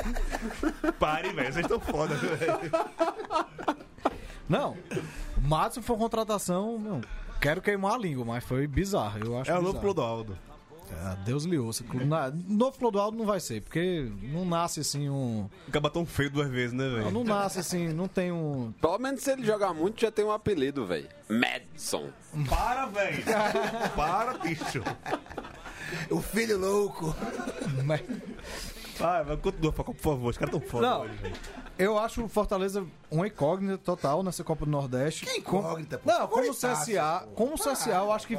Pare, velho, vocês estão foda, velho. Não, o Madison foi uma contratação, não, quero queimar a língua, mas foi bizarro, eu acho É o novo Clodoaldo. É, Deus lhe ouça. Na- Novo Clodoaldo não vai ser, porque não nasce assim um. Acaba tão feio duas vezes, né, velho? Não nasce assim, não tem um. Pelo menos se ele jogar muito, já tem um apelido, velho. Madison. Para, velho! Para, bicho! O filho louco. Vai, vai, continua, Facó, por favor. Os caras tão foda Não. hoje, velho. Eu acho o Fortaleza uma incógnita total nessa Copa do Nordeste. Que incógnita, pô. Não, como o Favoritaço, CSA, pô. como o CSA, eu acho que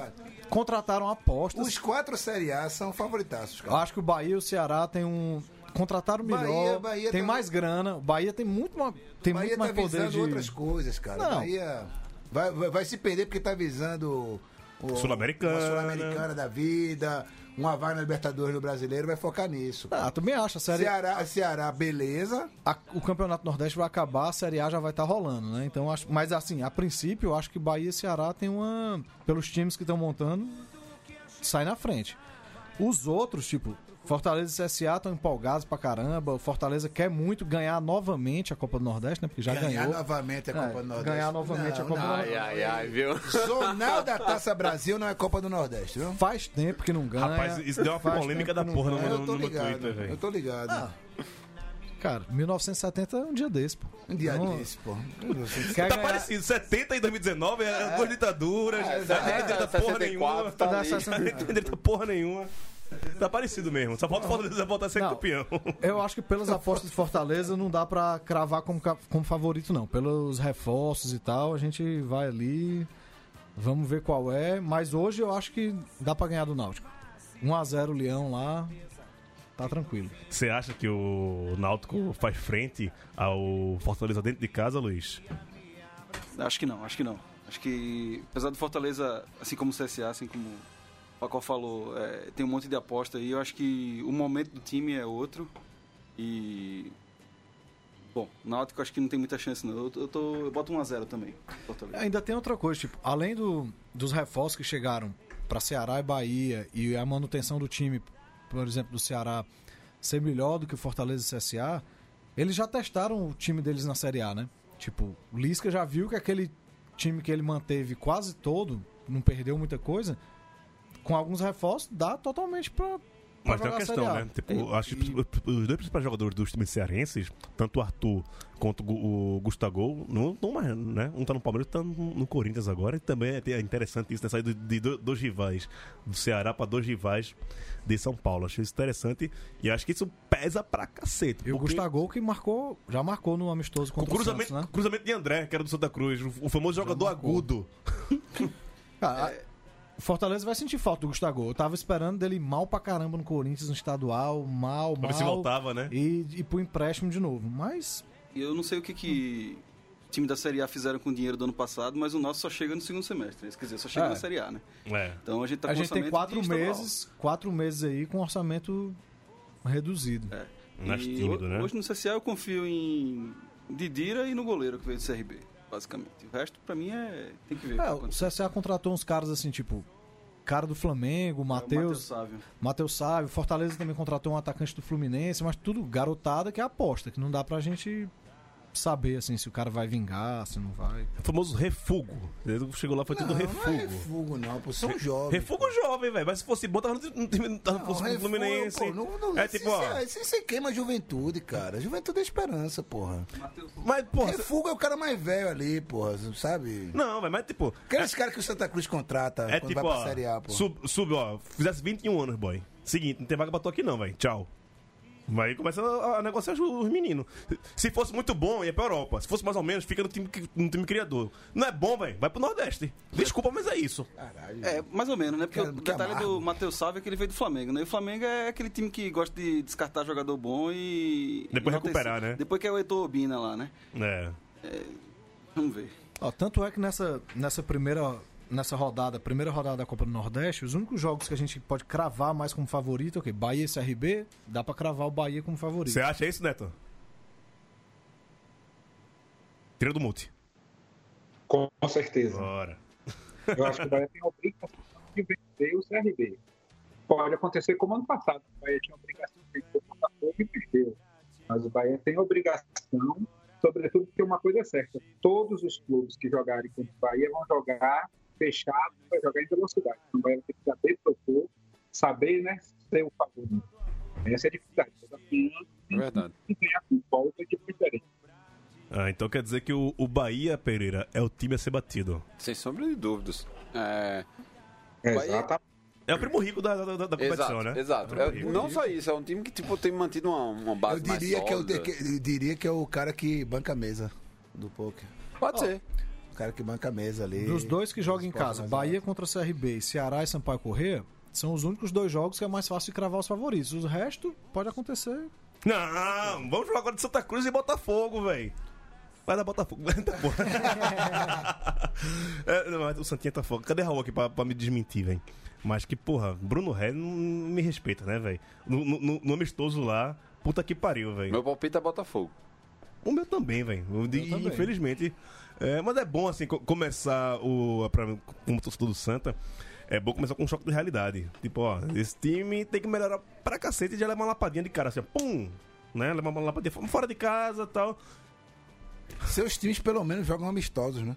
contrataram apostas. Os quatro Série A são favoritaços, Eu cara. acho que o Bahia e o Ceará tem um. Contrataram melhor, Bahia- Bahia tem tá- mais grana. O Bahia tem muito, ma- tem Bahia muito mais tá poder visando de. outras coisas, cara. Não. Bahia vai, vai, vai se perder porque tá visando o, Sul-Americana. uma Sul-Americana da vida, uma vaga na Libertadores do Brasileiro, vai focar nisso. Ah, também acho. A série, Ceará, Ceará, beleza. a- o Campeonato Nordeste vai acabar, a Série A já vai estar rolando, né? Então acho, mas assim, a princípio, eu acho que Bahia e Ceará tem uma, pelos times que estão montando, sai na frente. Os outros, tipo Fortaleza e CSA estão empolgados pra caramba. O Fortaleza quer muito ganhar novamente a Copa do Nordeste, né? Porque já ganhar ganhou. novamente a É, Copa do Nordeste. ganhar novamente a Copa do Ai, ai, ai, viu? Zonal da Taça Brasil não é Copa do Nordeste, viu? Faz tempo que não ganha. Rapaz, isso deu uma Faz polêmica da não porra no, no, eu tô no meu ligado, Twitter, velho. eu tô ligado. Ah, Cara, 1970 é um dia desse, pô. Um dia Não- desse, pô. Quer Tá ganhar- parecido, 70 e 2019, é, duas ditaduras, não entendeu porra nenhuma. tá Dá ali. 60 Não entendeu porra nenhuma. Tá parecido mesmo, só falta o Fortaleza voltar a ser Não. campeão. Eu acho que pelas apostas de Fortaleza não dá pra cravar como, como favorito, não. Pelos reforços e tal, a gente vai ali, vamos ver qual é. Mas hoje eu acho que dá pra ganhar do Náutico. 1x0 Leão lá, tá tranquilo. Você acha que o Náutico faz frente ao Fortaleza dentro de casa, Luiz? Acho que não, acho que não. Acho que, apesar do Fortaleza, assim como o CSA, assim como o Paco falou, é, tem um monte de aposta aí, eu acho que o momento do time é outro. E. Bom, Náutico acho que não tem muita chance, não. Eu, eu, tô, eu boto 1x0 também. Fortaleza. Ainda tem outra coisa, tipo, além do, dos reforços que chegaram pra Ceará e Bahia e a manutenção do time, por exemplo, do Ceará ser melhor do que o Fortaleza e CSA, eles já testaram o time deles na Série A, né? Tipo, o Lisca já viu que aquele time que ele manteve quase todo, não perdeu muita coisa, com alguns reforços, dá totalmente pra, Mas tem uma a questão, né? Tipo, acho que os dois principais jogadores dos times cearenses, tanto o Arthur quanto o Gu- o Gustavo, não estão mais, né? Um tá no Palmeiras, outro tá no, Corinthians agora. E também é é interessante isso, né? Sair de, de do- dois rivais do Ceará para dois rivais de São Paulo. Achei isso interessante e acho que isso pesa pra cacete. E o Gustavo que marcou, já marcou no amistoso O contra o, cruzamento, Santos, né? cruzamento de André, que era do Santa Cruz, o, o famoso jogador marcou. agudo. Ah, o Fortaleza vai sentir falta do Gustavo. Eu tava esperando dele mal pra caramba no Corinthians, no estadual, mal, Pra mal. ver se voltava, né? E, e pro empréstimo de novo. Mas eu não sei o que que time da Série A fizeram com o dinheiro do ano passado, mas o nosso só chega no segundo semestre. Quer dizer, só chega É. na Série A, né? É. Então a gente tá a com gente tem orçamento quatro meses, quatro meses aí com orçamento reduzido. É. Mais tímido, né? Hoje no CSA eu confio em Didira e no goleiro que veio do CRB, basicamente. O resto, pra mim, é. Tem que ver. É, o. CSA contratou uns caras assim, tipo, cara do Flamengo, É Matheus, Sávio. Matheus Sávio, Fortaleza também contratou um atacante do Fluminense, mas tudo garotada que é aposta, que não dá pra gente saber assim se o cara vai vingar, se não vai. O famoso refugo. Ele chegou lá, foi tudo Não, refugo. não é refugo, não, pô. São jovens. Refugo jovem, velho. Mas se fosse bom, tava no time tava Não, refugo, Fluminense. pô, não- não- é tipo, ó. Isso você queima a juventude, cara. Juventude é esperança, porra. Mas, porra. Refugo é o cara mais velho ali, porra, sabe? Não, velho, mas tipo. Aqueles caras que o Santa Cruz contrata É quando tipo, vai pra ó. Série A, porra. Sub, sub, ó. Fizesse 21 anos, boy. Seguinte, não tem vaga pra tu aqui, não, velho. Tchau. Mas aí começa a, a negociar os- os meninos. Se fosse muito bom, ia pra Europa. Se fosse mais ou menos, fica no time, no time criador. Não é bom, velho? Vai pro Nordeste. Desculpa, mas é isso. Caralho. É, mais ou menos, né? Porque Que- o detalhe amargo. do Matheus Sávio é que ele veio do Flamengo, né? E o Flamengo é aquele time que gosta de descartar jogador bom e. Depois enaltecer. recuperar, né? Depois que é o Heitor Obina lá, né? É. Vamos ver. Ó, tanto é que nessa, nessa primeira nessa rodada, primeira rodada da Copa do Nordeste, os únicos jogos que a gente pode cravar mais como favorito, ok, Bahia e CRB, dá pra cravar o Bahia como favorito. Você acha isso, Neto? Tira do mute. Com certeza. Bora. Eu acho que o Bahia tem a obrigação de vencer o CRB. Pode acontecer como ano passado. O Bahia tinha a obrigação de vencer o Botafogo e perdeu. Mas o Bahia tem a obrigação, sobretudo porque uma coisa é certa: todos os clubes que jogarem contra o Bahia vão jogar fechado, vai jogar em velocidade. Então o Bahia tem que saber propor, saber né, ser o favorito. Essa é a dificuldade. O desafio É verdade. é ganhar com volta de diferente. Ah, então quer dizer que o, o Bahia, Pereira, é o time a ser batido. Sem sombra de dúvidas. É, Exatamente. É o primo rico da, da, da- competição, exato, né? exato. É É, não só isso, é um time que tipo, tem mantido uma, uma Eu base mais diria que, é o, sólida. que- eu diria que é o cara que banca a mesa do poker. Pode ser. O cara que banca a mesa ali. Dos dois que jogam em casa, Bahia contra CRB, e Ceará e Sampaio Corrêa, são os únicos dois jogos que é mais fácil de cravar os favoritos. O resto pode acontecer. Não, vamos falar agora de Santa Cruz e Botafogo, velho. Vai dar Botafogo. Tá é, não, o Santinha tá fogo. Cadê Raul aqui pra, pra me desmentir, velho? Mas que, porra, Bruno Ré não me respeita, né, velho? No, no, no- amistoso lá, puta que pariu, velho. Meu palpite é Botafogo. O meu também, velho. De- também. É, mas é bom, assim, co- começar o. Pra, como torcedor do Santa, é bom começar com um choque de realidade. Tipo, ó, esse time tem que melhorar pra cacete e já levar uma lapadinha de cara, assim, ó, pum! Né? Levar uma lapadinha fo- fora de casa e tal. Seus times pelo menos jogam amistosos, né?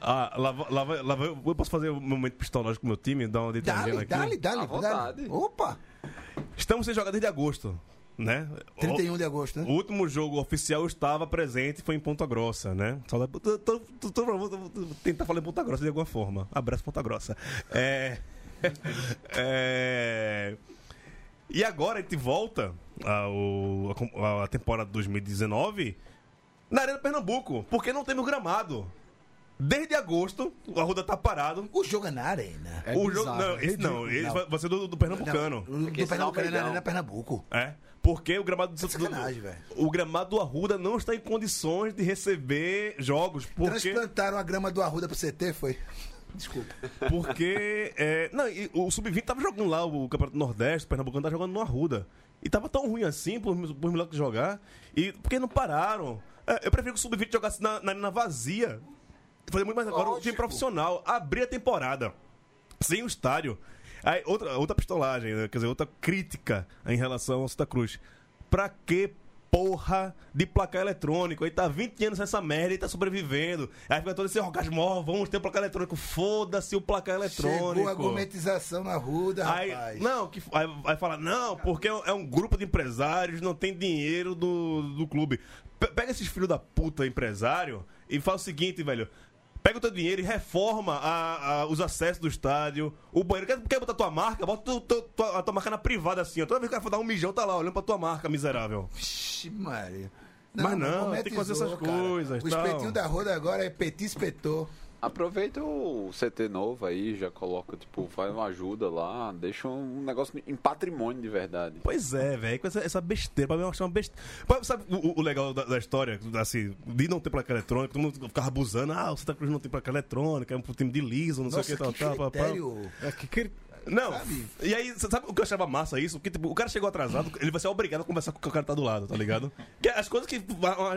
Ah, lá, vai- lá, lá eu posso fazer um momento pistológico com o meu time, dar uma deitadinha Dale, aqui. À vontade. dale. Opa! Estamos sem jogar desde agosto, né? 31 de agosto, O né? último jogo oficial estava presente foi em Ponta Grossa, né? Só tô, tô, tô, tô- tentar falar em Ponta Grossa de alguma forma. Abraço, Ponta Grossa. É. é, E agora a gente volta ao, a, a temporada 2019 na Arena Pernambuco, porque não temos gramado. Desde agosto, o Arruda tá parado. O jogo é na arena. É o jogo, não, é esse não, esse Não. vai, ser do, do Pernambucano. Não, do esse Pernambuco é na arena Pernambuco. É, porque o gramado do, É sacanagem, velho. o gramado do Arruda não está em condições de receber jogos, porque Transplantaram a grama do Arruda pro CT, foi? Desculpa. porque é, não, e o sub-20 tava jogando lá o Campeonato Nordeste, o Pernambucano tava jogando no Arruda. E tava tão ruim assim por, por moleque jogar e porque não pararam. É, eu prefiro que o sub-20 jogasse na, na arena vazia. Fazer muito mais agora o time Lógico. profissional, abrir a temporada sem o estádio. Aí, outra, outra pistolagem, né? quer dizer, outra crítica em relação ao Santa Cruz. Pra que porra de placar eletrônico. Ele tá 20 anos nessa merda e tá sobrevivendo. Aí fica todo esse orgasmo, ó, vamos ter placar eletrônico. Foda-se o placar eletrônico. Chegou a gourmetização na ruda, Aí, rapaz. não, que, aí, aí fala, não, porque é um grupo de empresários, não tem dinheiro do, do clube. Pe- Pega esses filhos da puta empresário e fala o seguinte, velho. Pega o teu dinheiro e reforma a- a- os acessos do estádio, o banheiro. Quer, quer botar tua marca? Bota tu- tu- tua- a tua marca na privada assim, ó. Toda vez que o cara for dar um mijão, tá lá olhando pra tua marca, miserável. Vixe, Maria. Mas não, tem que fazer essas gourmetizou, coisas, O tal. espetinho da roda agora é petit espetor. Aproveita o CT novo aí, já coloca, tipo, faz uma ajuda lá, deixa um negócio em patrimônio de verdade. Pois é, velho, com essa, essa besteira, pra mim eu acho uma besteira. Sabe o, o legal da, da história, assim, de não ter placa eletrônica, todo mundo ficava abusando, ah, o Santa Cruz não tem placa eletrônica, é um time de liso, não Nossa, sei o que, tal, que tal, pá. critério. É que cri- Não, Sabe? e aí, sabe o que eu achava massa isso? Porque, tipo, o cara chegou atrasado, ele vai ser obrigado a conversar com o cara que tá do lado, tá ligado? Que é as coisas que.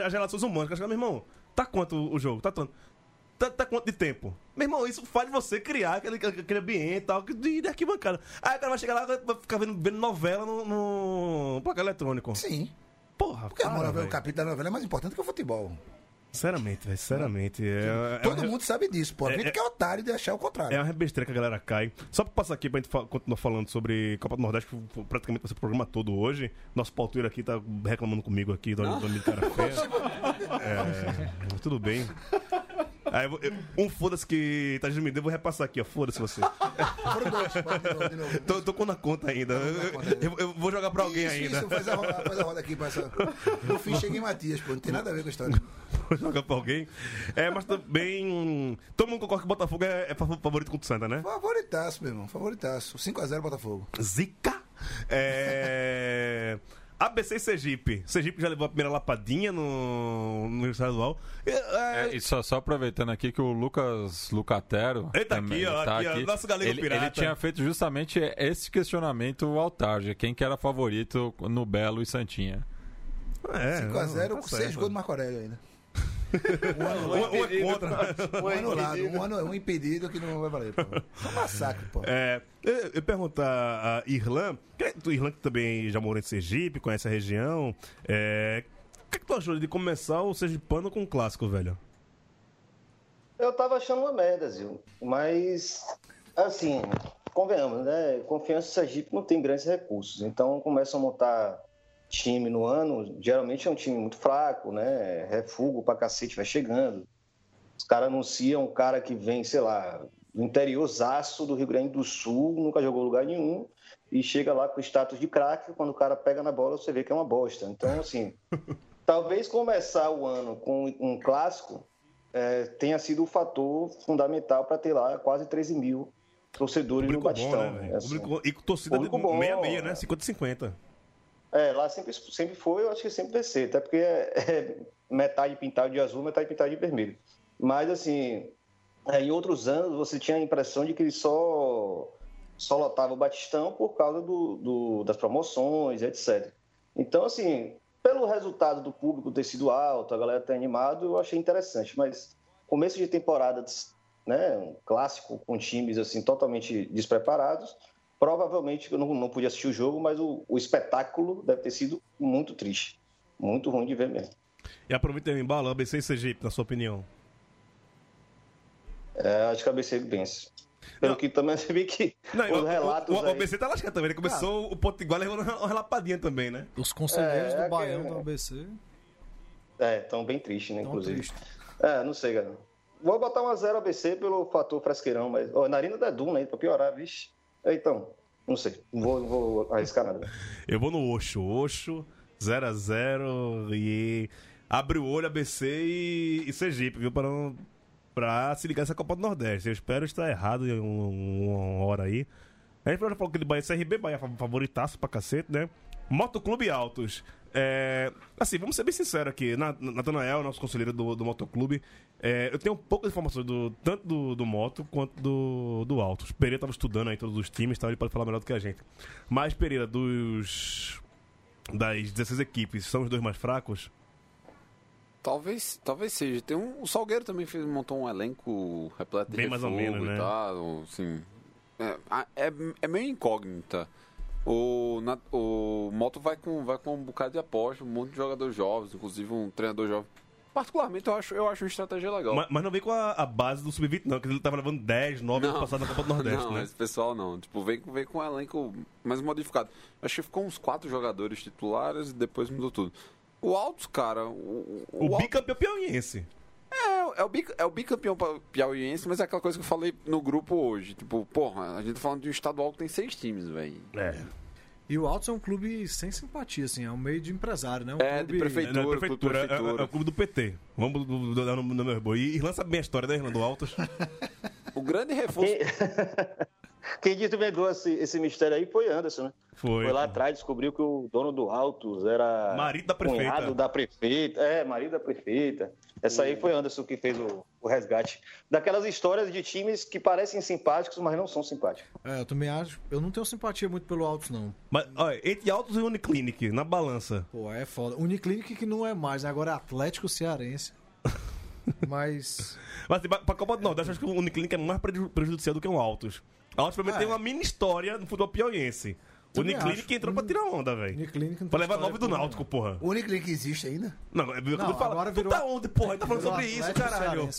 As relações humanas, que eu achava, meu irmão, tá quanto o jogo? Tá tanto. Tá quanto de tempo? Meu irmão, isso faz você criar aquele, aquele ambiente e tal, que- de, de arquibancada. Aí o cara vai chegar lá e vai ficar vendo, vendo novela no, no placar eletrônico. Sim. Porra, Porque a para, novela, o velho. capítulo da novela é mais importante que o futebol. Sinceramente, velho, sinceramente. É, Todo é, mundo sabe disso, pô. A é- gente é- que é otário de achar o contrário. É uma besteira que a galera cai. Só pra passar aqui pra gente fa- continuar falando sobre Copa do Nordeste, que praticamente vai ser o programa todo hoje. Nosso pauteiro aqui tá reclamando comigo aqui, do do amigo cara feia. É, mas tudo bem. Aí, eu um foda-se que tá me deu, vou repassar aqui, ó. Foda-se você. Foram dois, pode de novo, de novo. Tô, tô com na conta ainda. Eu, eu- eu vou jogar pra alguém isso, ainda. Isso, faz a, roda, faz a roda aqui, passa. No fim cheguei em Matias, pô. Não tem nada a ver com a história. Vou jogar pra alguém. É, mas também. Todo mundo concorda que o Botafogo é, é favorito contra o Santa, né? Favoritaço, meu irmão. Favoritaço. 5x0 Botafogo. Zica. É... ABC e Sergipe. Sergipe já levou a primeira lapadinha no, no estadual. É, é, É, e só, só aproveitando aqui que o Lucas Lucatero. Ele tá também aqui, ó, tá aqui, ó, nosso galego ele, pirata. ele tinha feito justamente esse questionamento ao Tarja: quem que era favorito no Belo e Santinha. é, 5x0 tá com certo. 6 gols do Marco Aurélio ainda. Um, um é contra. Um anulado, um, anu- um impedido que não vai valer, pô. É um massacre, pô. É, eu, eu perguntar a Irlan, que, tu, Irlan que também já morou em Sergipe, conhece a região. É, o que, que tu achou de começar o Sergipano com um clássico, velho? Eu tava achando uma merda, Zil. Mas, assim, convenhamos, né? Confiança em Sergipe não tem grandes recursos. Então, começam a montar time no ano. Geralmente é um time muito fraco, né? Refugo pra cacete, vai chegando. Os caras anunciam um cara que vem, sei lá, do interiorzaço do Rio Grande do Sul, nunca jogou lugar nenhum, e chega lá com status de craque. Quando o cara pega na bola, você vê que é uma bosta. Então, assim, talvez começar o ano com um clássico é, tenha sido o fator fundamental para ter lá quase 13 mil torcedores no Público bom, Batistão. né, né? Assim, Público- e com torcida Público de bom, meia-meia, né? é. 50-50. É, lá sempre, sempre foi, eu acho que sempre vai ser, até porque é, é metade pintado de azul, metade pintado de vermelho. Mas, assim, é, em outros anos você tinha a impressão de que ele só, só lotava o Batistão por causa do, do- das promoções, etc. Então, assim, pelo resultado do público ter sido alto, a galera ter animado, eu achei interessante. Mas começo de temporada, né, um clássico com times assim totalmente despreparados, provavelmente eu não, não podia assistir o jogo, mas o, o espetáculo deve ter sido muito triste, muito ruim de ver mesmo. E aproveita e embala, ABC e Sergipe, na sua opinião. É, acho que a ABC vence. Pelo Não. que também você vê que Não, os o- relatos o, o, aí- ABC tá lascado também. Ele começou o Potiguar levando uma relapadinha também, né? Os conselheiros É, do é Baião que- do ABC É, estão bem tristes, né, estão inclusive. tristes. É, não sei, cara. Vou botar uma zero ABC pelo fator fresqueirão, mas. Ó, narina da Duna aí, pra piorar, vixe. Então, não sei. Não vou, vou arriscar nada. Eu vou no Oxo. Oxo, 0x0 e abre o olho ABC e, e Sergipe, viu? Não- pra se ligar essa Copa do Nordeste. Eu espero estar errado em um- uma hora aí. A gente já falou que ele Bahia CRB, Bahia fa- favoritaço pra cacete, né? Motoclube Altos. É, assim, vamos ser bem sinceros aqui. Na- Natanael, nosso conselheiro do, do Motoclube, é, eu tenho de informações do, tanto do, do Moto quanto do, do Altos. Pereira tava estudando aí todos os times, então ele pode falar melhor do que a gente. Mas, Pereira, dos. Das 16 equipes, são os dois mais fracos? Talvez, talvez seja. Tem um, o Salgueiro também fez, montou um elenco repleto de Bem mais ou menos, né? tal, assim. É, é, é meio incógnita. O, na- o Moto vai com, vai com um bocado de aposta, um monte de jogadores jovens, inclusive um treinador jovem. Particularmente, eu acho, eu acho uma estratégia legal. Mas, mas não vem com a, a base do Sub-20, não, que ele tava levando 10, 9 ano passado na Copa do Nordeste, não, né? esse pessoal não. Tipo, vem, com- vem com um elenco mais modificado. Acho que ficou uns quatro jogadores titulares e depois mudou tudo. O Altos, cara. O, O Altos- bicampeão piauiense. É, é, o bic, é o bicampeão piauiense, mas é aquela coisa que eu falei no grupo hoje. Tipo, porra, a gente tá falando de um estadual que tem seis times, velho. É. E o Altos é um clube sem simpatia, assim, é um meio de empresário, né? Um É, de clube... prefeitura. Não é prefeitura, é- prefeitura. É, é o clube do PT. Vamos dar no no meu boi. E Irlanda sabe bem a história da Irlanda do Altos. O grande reforço. Quem desvendou esse, esse mistério aí foi Anderson, né? Foi. Foi lá atrás, descobriu que o dono do Altos era. Marido da prefeita. cunhado da prefeita. É, marido da prefeita. Essa aí foi Anderson que fez o, o resgate. Daquelas histórias de times que parecem simpáticos, mas não são simpáticos. É, eu também acho. Eu não tenho simpatia muito pelo Altos, não. Mas, olha, entre Altos e Uniclinic, na balança. Pô, é foda. Uniclinic que não é mais, agora é Atlético Cearense. Mas. Mas assim, pra, Copa do Nordeste, acho que o Uniclinic é mais preju- prejudicial do que o Altos. O Altos, pelo menos, tem uma mini história no futebol piauiense. O Uniclinic entrou pra tirar onda, velho. Uniclinic não Pra levar nove do Náutico, porra. O Uniclinic existe ainda? Não, é eu Não, não, falo. agora Tu virou- tá onde, porra? A gente tá falando sobre isso, caralho.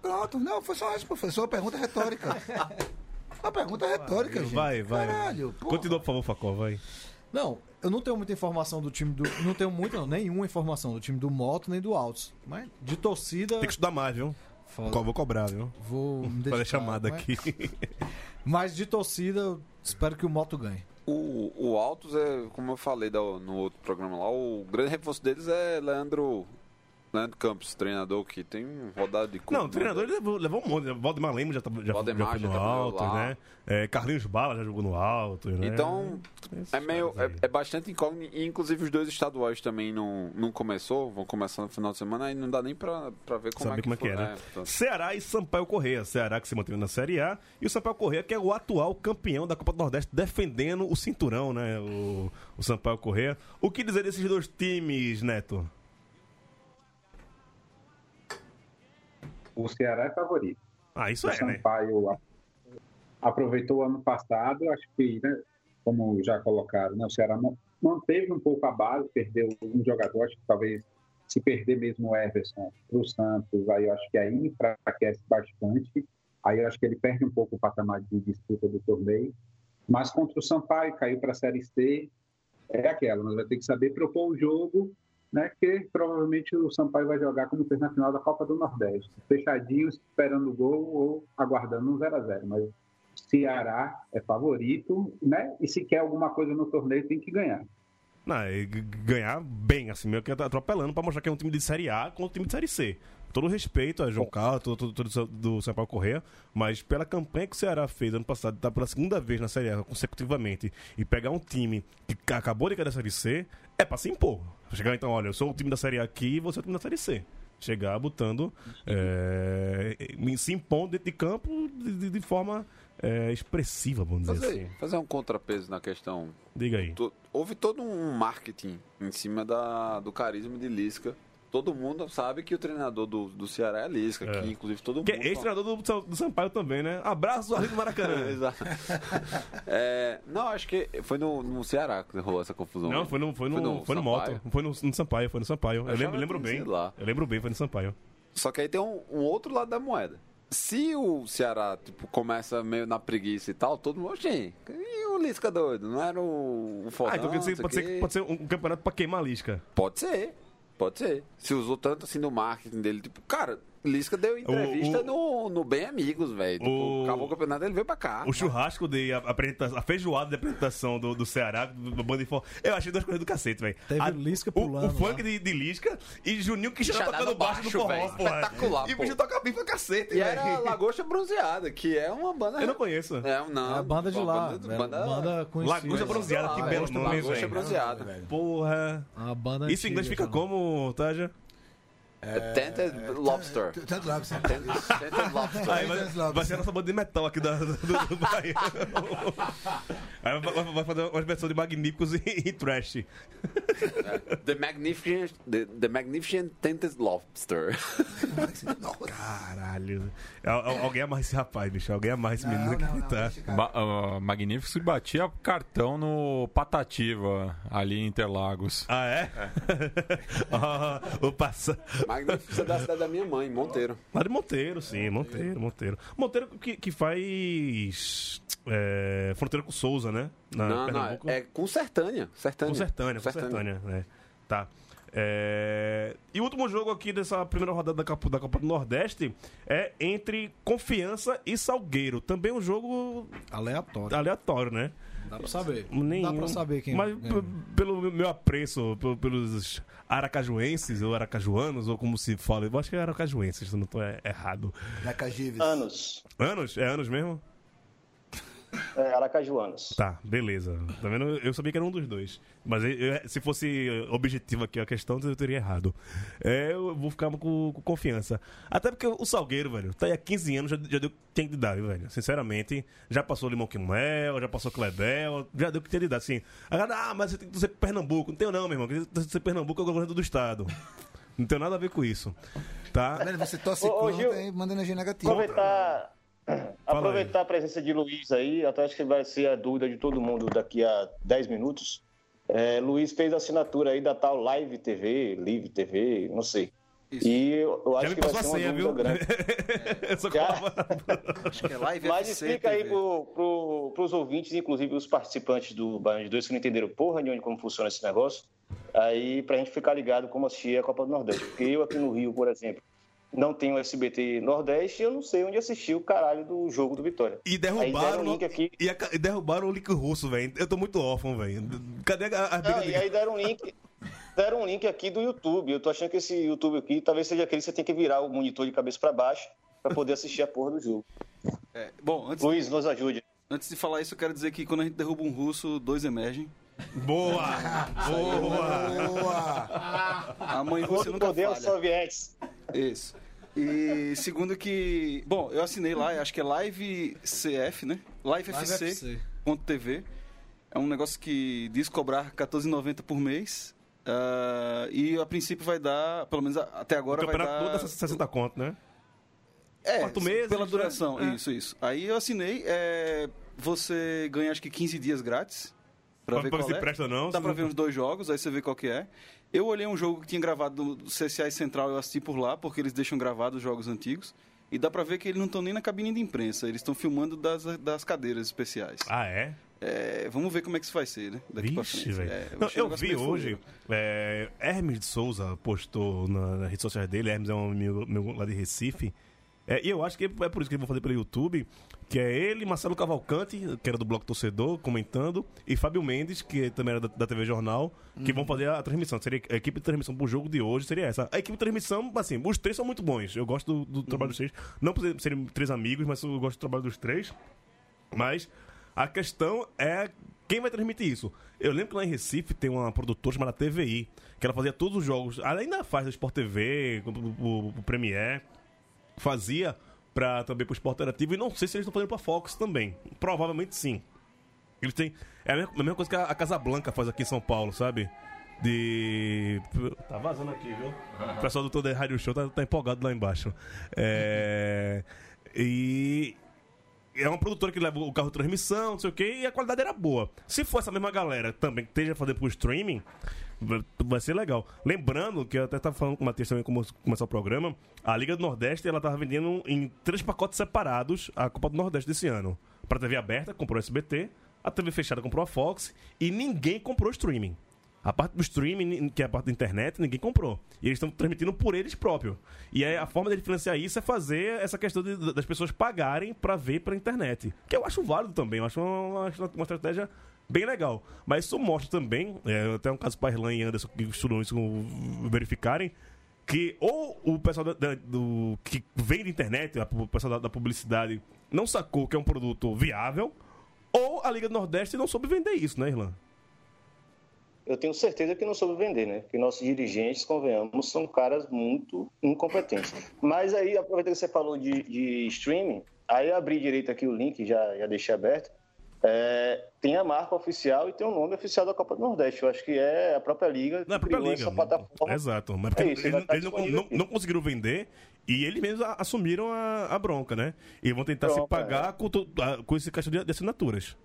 Pronto, não, foi só isso, uma pergunta retórica. Uma pergunta retórica, gente. Vai, vai. Caralho, porra. Continua, por favor, Facó, vai. Não, eu não tenho muita informação do time do. Não tenho muita, não, nenhuma informação do time do Moto nem do Altos. Mas de torcida. Tem que estudar mais, viu? Foda. Vou cobrar, viu? Vou me Fazer chamada mas- aqui. Mas de torcida, eu espero que o Moto ganhe. O, o Altos é, como eu falei da- no outro programa lá, o grande reforço deles é Leandro, Leandro Campos, treinador que tem rodada de Não, o clube, treinador né? levou, levou um monte. né? Valdemar Lemos já, tá- já, Valdemar já foi no alto, né? É, Carlinhos Bala já jogou no alto, né? Então, Esses é meio. É, é bastante incógnito. E inclusive os dois estaduais também não, não começou, vão começar no final de semana, aí não dá nem pra, pra ver como Saber é que como é que foi, é, né? portanto. Ceará e Sampaio Correia. Ceará que se manteve na Série A e o Sampaio Correia que é o atual campeão da Copa do Nordeste, defendendo o cinturão, né? O, o Sampaio Correia. O que dizer desses dois times, Neto? O Ceará é favorito. Ah, isso o é, né? Sampaio a- aproveitou o ano passado, acho que, né, como já colocaram, né, o Ceará man- manteve um pouco a base, perdeu um jogador, acho que talvez se perder mesmo o Everson para o Santos, aí eu acho que aí enfraquece bastante, aí eu acho que ele perde um pouco o patamar de disputa do torneio, mas contra o Sampaio, caiu para a Série C, é aquela, mas vai ter que saber propor o jogo, né, que provavelmente o Sampaio vai jogar como fez na final da Copa do Nordeste, fechadinho, esperando o gol ou aguardando um 0 a 0 mas Ceará é favorito, né, e se quer alguma coisa no torneio tem que ganhar. Não, ganhar bem, assim, meio que atropelando pra mostrar que é um time de Série A contra um time de Série C. Todo respeito a João Carlos, todo, todo, todo do Sampaio Correia, mas pela campanha que o Ceará fez ano passado, tá pela segunda vez na Série A consecutivamente, e pegar um time que ca- acabou de cair da Série C, é pra se impor. Chegar então, olha, eu sou o time da Série A aqui e você é o time da Série C. Chegar botando, é, se impondo dentro de campo de, de- de forma é, expressiva, vamos dizer Fazer, assim. fazer um contrapeso na questão. Diga aí. To- Houve todo um marketing em cima da, do carisma de Lisca. Todo mundo sabe que o treinador do, do Ceará é Lisca, É. que inclusive todo mundo. Que é ex-treinador do, do Sampaio também, né? Abraço, Arlindo Maracanã. Exato. É, não, acho que foi no, no Ceará que rolou essa confusão. Não, foi no, foi no, foi no, Moto. Sampaio. Foi no, no Sampaio, foi no Sampaio. Eu, Eu lembro, lembro bem. lá. Eu lembro bem, foi no Sampaio. Só que aí tem um, um outro lado da moeda. Se o Ceará tipo, começa meio na preguiça e tal, todo mundo. Gente, e o Lisca doido? Não era o, o Fodão, ah, então quer dizer, pode, ser, pode ser um campeonato pra queimar a lisca. Pode ser. Pode ser. Se usou tanto assim no marketing dele. Tipo, cara, Lisca deu entrevista o- no, no Bem Amigos, velho. Tipo, o- acabou o campeonato, ele veio pra cá. O churrasco de a, apresentação, a feijoada de apresentação do, do Ceará, do, do Banda de Forró. Eu achei duas coisas do cacete, velho. Teve A- Lisca o, pulando o funk lá. de, de Lisca e Juninho que já tocando no baixo no baixo, forró, velho. porra. Espetacular, E o bicho toca bem pra cacete, E era velho. Lagosta Bronzeada, que é uma banda. Eu não conheço. É, não. É a banda de lá. Banda, é banda, banda conhecida. Lagosta Bronzeada, que belo Lagosta- nome, Lagosta velho. Bronzeada. Porra. A banda Isso em inglês fica já. como, Taja? Tented Lobster. Tanto lá, você. Tented Tented Lobster. Aí vai, ser a nossa banda de metal aqui da, do, do Bahia. Aí vai, vai- vai fazer uma versão de Magníficos e, e Trash. The Magnificent, the, the Magnificent Tainted Lobster. Caralho. Al- al- Alguém amarra esse rapaz, bicho. Alguém amarra esse Não, menino não, que não, tá. deixa, cara. Ba ah, Magnífico batia cartão no Patativa, ali em Interlagos. Ah, é? Ah, o passa... Magnificent é da cidade da minha mãe, Monteiro. Lá de Monteiro, sim, Monteiro, Monteiro. Monteiro que, que faz é, fronteira com Souza, né? Na não, não, Pernambuco. é com Sertânia. Sertânia. Com Sertânia, com Sertânia, né? Tá. É, E o último jogo aqui dessa primeira rodada da Copa, da Copa do Nordeste é entre Confiança e Salgueiro. Também um jogo Aleatório. aleatório, né? Dá pra saber. Nenhum. Dá pra saber quem Mas p- pelo meu apreço pelos aracajuenses ou aracajuanos, ou como se fala, eu acho que é aracajuenses, se não tô é- errado. Da Cagives. Anos. Anos? É anos mesmo? É, Aracajuanos. Tá, beleza. Tá vendo? Eu sabia que era um dos dois. Mas eu- eu- se fosse objetivo aqui a questão, eu teria errado. É, eu vou ficar com, com confiança. Até porque o Salgueiro, velho, tá aí há 15 anos, já, já deu o que tem de dar, viu, velho. Sinceramente, já passou Limão com Mel, já passou Clebel, já deu o que tem de dar. Assim, agora, ah, mas você tem que ser Pernambuco. Não tenho não, meu irmão. Tem que ser Pernambuco é o governo do estado. Não tem nada a ver com isso. Tá? Você torce Ô, ô, contra Gil, e manda energia negativa. Aproveitar, aproveitar a presença de Luiz aí, até acho que vai ser a dúvida de todo mundo daqui a 10 minutos. É, Luiz fez a assinatura aí da tal Live TV, Live TV, não sei. E eu, acho que vai ser uma senha, dúvida viu? grande. Eu só Já? Acho que é live Mas FC explica aí TV. pro, pro, pros ouvintes, inclusive os participantes do Baiano de Dois que não entenderam porra nenhuma de como funciona esse negócio, aí pra gente ficar ligado como assistir a Copa do Nordeste. Porque eu aqui no Rio, por exemplo, não tenho SBT Nordeste eu não sei onde assistir o caralho do jogo do Vitória. E derrubaram, o link aqui. e, aca- e derrubaram o link russo, velho. Eu tô muito órfão, velho. Cadê a, a de- e aí deram um link, deram um link aqui do YouTube. Eu tô achando que esse YouTube aqui talvez seja aquele que você tem que virar o monitor de cabeça pra baixo pra poder assistir a porra do jogo. É, bom, antes, Luiz, nos ajude. antes de falar isso, eu quero dizer que quando a gente derruba um russo, dois emergem. Boa! Boa! Boa! A mãe russa Outro nunca poder aos falha. sovietes. Isso. E segundo que... Bom, eu assinei lá, acho que é Live CF, né? Live, Live FC. FC. ponto TV. É um negócio que diz cobrar R$14,90 por mês. Ah, e a princípio vai dar, pelo menos até O agora vai dar... todo é 60 conto, né? É, quatro meses, pela já- duração, é. isso, isso. Aí eu assinei, é, você ganha acho que 15 dias grátis. Pra, ver qual se é. presta não. Dá pra ver uns dois jogos, aí você vê qual que é. Eu olhei um jogo que tinha gravado do, CCA Central, eu assisti por lá, porque eles deixam gravados os jogos antigos. E dá pra ver que eles não estão nem na cabine de imprensa, eles estão filmando das, das cadeiras especiais. Ah, é? É, vamos ver como é que isso vai ser, né? Daqui pra Vixe, frente. velho. É, eu negócio vi hoje, é, Hermes de Souza postou na, nas redes sociais dele, Hermes é um amigo meu lá de Recife, é, e eu acho que é por isso que eles vão fazer pelo YouTube, que é ele, Marcelo Cavalcante, que era do Bloco Torcedor, comentando, e Fábio Mendes, que também era da, da TV Jornal, que vão fazer a transmissão. Seria a equipe de transmissão pro jogo de hoje seria essa. A equipe de transmissão, assim, os três são muito bons. Eu gosto do, do trabalho dos três. Não por serem três amigos, mas eu gosto do trabalho dos três. Mas a questão é quem vai transmitir isso. Eu lembro que lá em Recife tem uma produtora chamada TVI, que ela fazia todos os jogos. Ela ainda faz da Sport TV, o, o, o Premiere, fazia pra, também pro Sport Interativo. E não sei se eles estão fazendo pra Fox também. Provavelmente sim. Eles têm. É a mesma, coisa que a, a Casa Blanca faz aqui em São Paulo, sabe? De. Tá vazando aqui, viu? O pessoal do Todo Rádio Show tá, tá empolgado lá embaixo. É. E. É uma produtora que leva o carro de transmissão, não sei o que, e a qualidade era boa. Se for essa mesma galera também que esteja fazendo por streaming, vai- ser legal. Lembrando que eu até estava falando com o Matheus também como começar o programa, a Liga do Nordeste ela tava vendendo em três pacotes separados a Copa do Nordeste desse ano. Pra TV aberta, comprou o SBT, a TV fechada comprou a Fox e ninguém comprou streaming. A parte do streaming, que é a parte da internet, ninguém comprou. E eles estão transmitindo por eles próprios. E aí a forma de financiar isso é fazer essa questão de- das pessoas pagarem pra ver pela internet. Que eu acho válido também, eu acho uma, uma- estratégia bem legal. Mas isso mostra também, é, até um caso para Irlan e Anderson que estudam isso verificarem, que ou o pessoal da- da- do, que vende internet, a- o pessoal da, da publicidade, não sacou que é um produto viável, ou a Liga do Nordeste não soube vender isso, né, Irlan? Eu tenho certeza que não soube vender, né? Porque nossos dirigentes, convenhamos, são caras muito incompetentes. Mas aí, aproveitando que você falou de, de streaming, aí eu abri direito aqui o link, já, já deixei aberto. é, tem a marca oficial e tem o nome oficial da Copa do Nordeste. Eu acho que é a própria Liga Não, a própria liga. essa plataforma. Exato. Mas É isso, eles, estar eles não, não- não conseguiram vender e eles mesmos assumiram a, a bronca, né? E vão tentar se Bronca, pagar com, to- a- com esse caixa de, de assinaturas.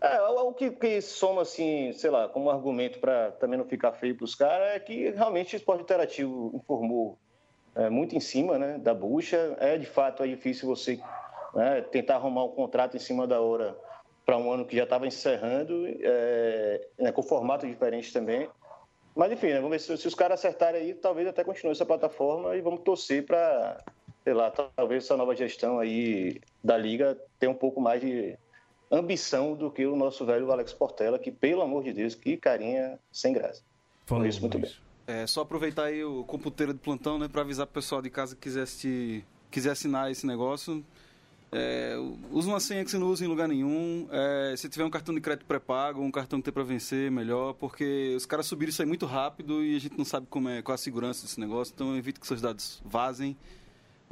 É, o que, que soma, assim, sei lá, como argumento para também não ficar feio para os caras é que realmente o esporte interativo informou é, muito em cima né, da bucha. É de fato é difícil você né, tentar arrumar um contrato em cima da hora para um ano que já estava encerrando, é, né, com formato diferente também. Mas enfim, né, vamos ver se, se os caras acertarem aí, talvez até continue essa plataforma e vamos torcer para, sei lá, talvez essa nova gestão aí da liga tenha um pouco mais de ambição do que o nosso velho Alex Portela, que, pelo amor de Deus, que carinha sem graça. Falou isso muito Luiz. É só aproveitar aí o computeiro de plantão, né, para avisar pro pessoal de casa que quiser, assistir, quiser assinar esse negócio. É, usa uma senha que você não usa em lugar nenhum. É, se tiver um cartão de crédito pré-pago, um cartão que tem para vencer, melhor, porque os caras subiram isso aí muito rápido e a gente não sabe como é, qual a segurança desse negócio, então evite que seus dados vazem.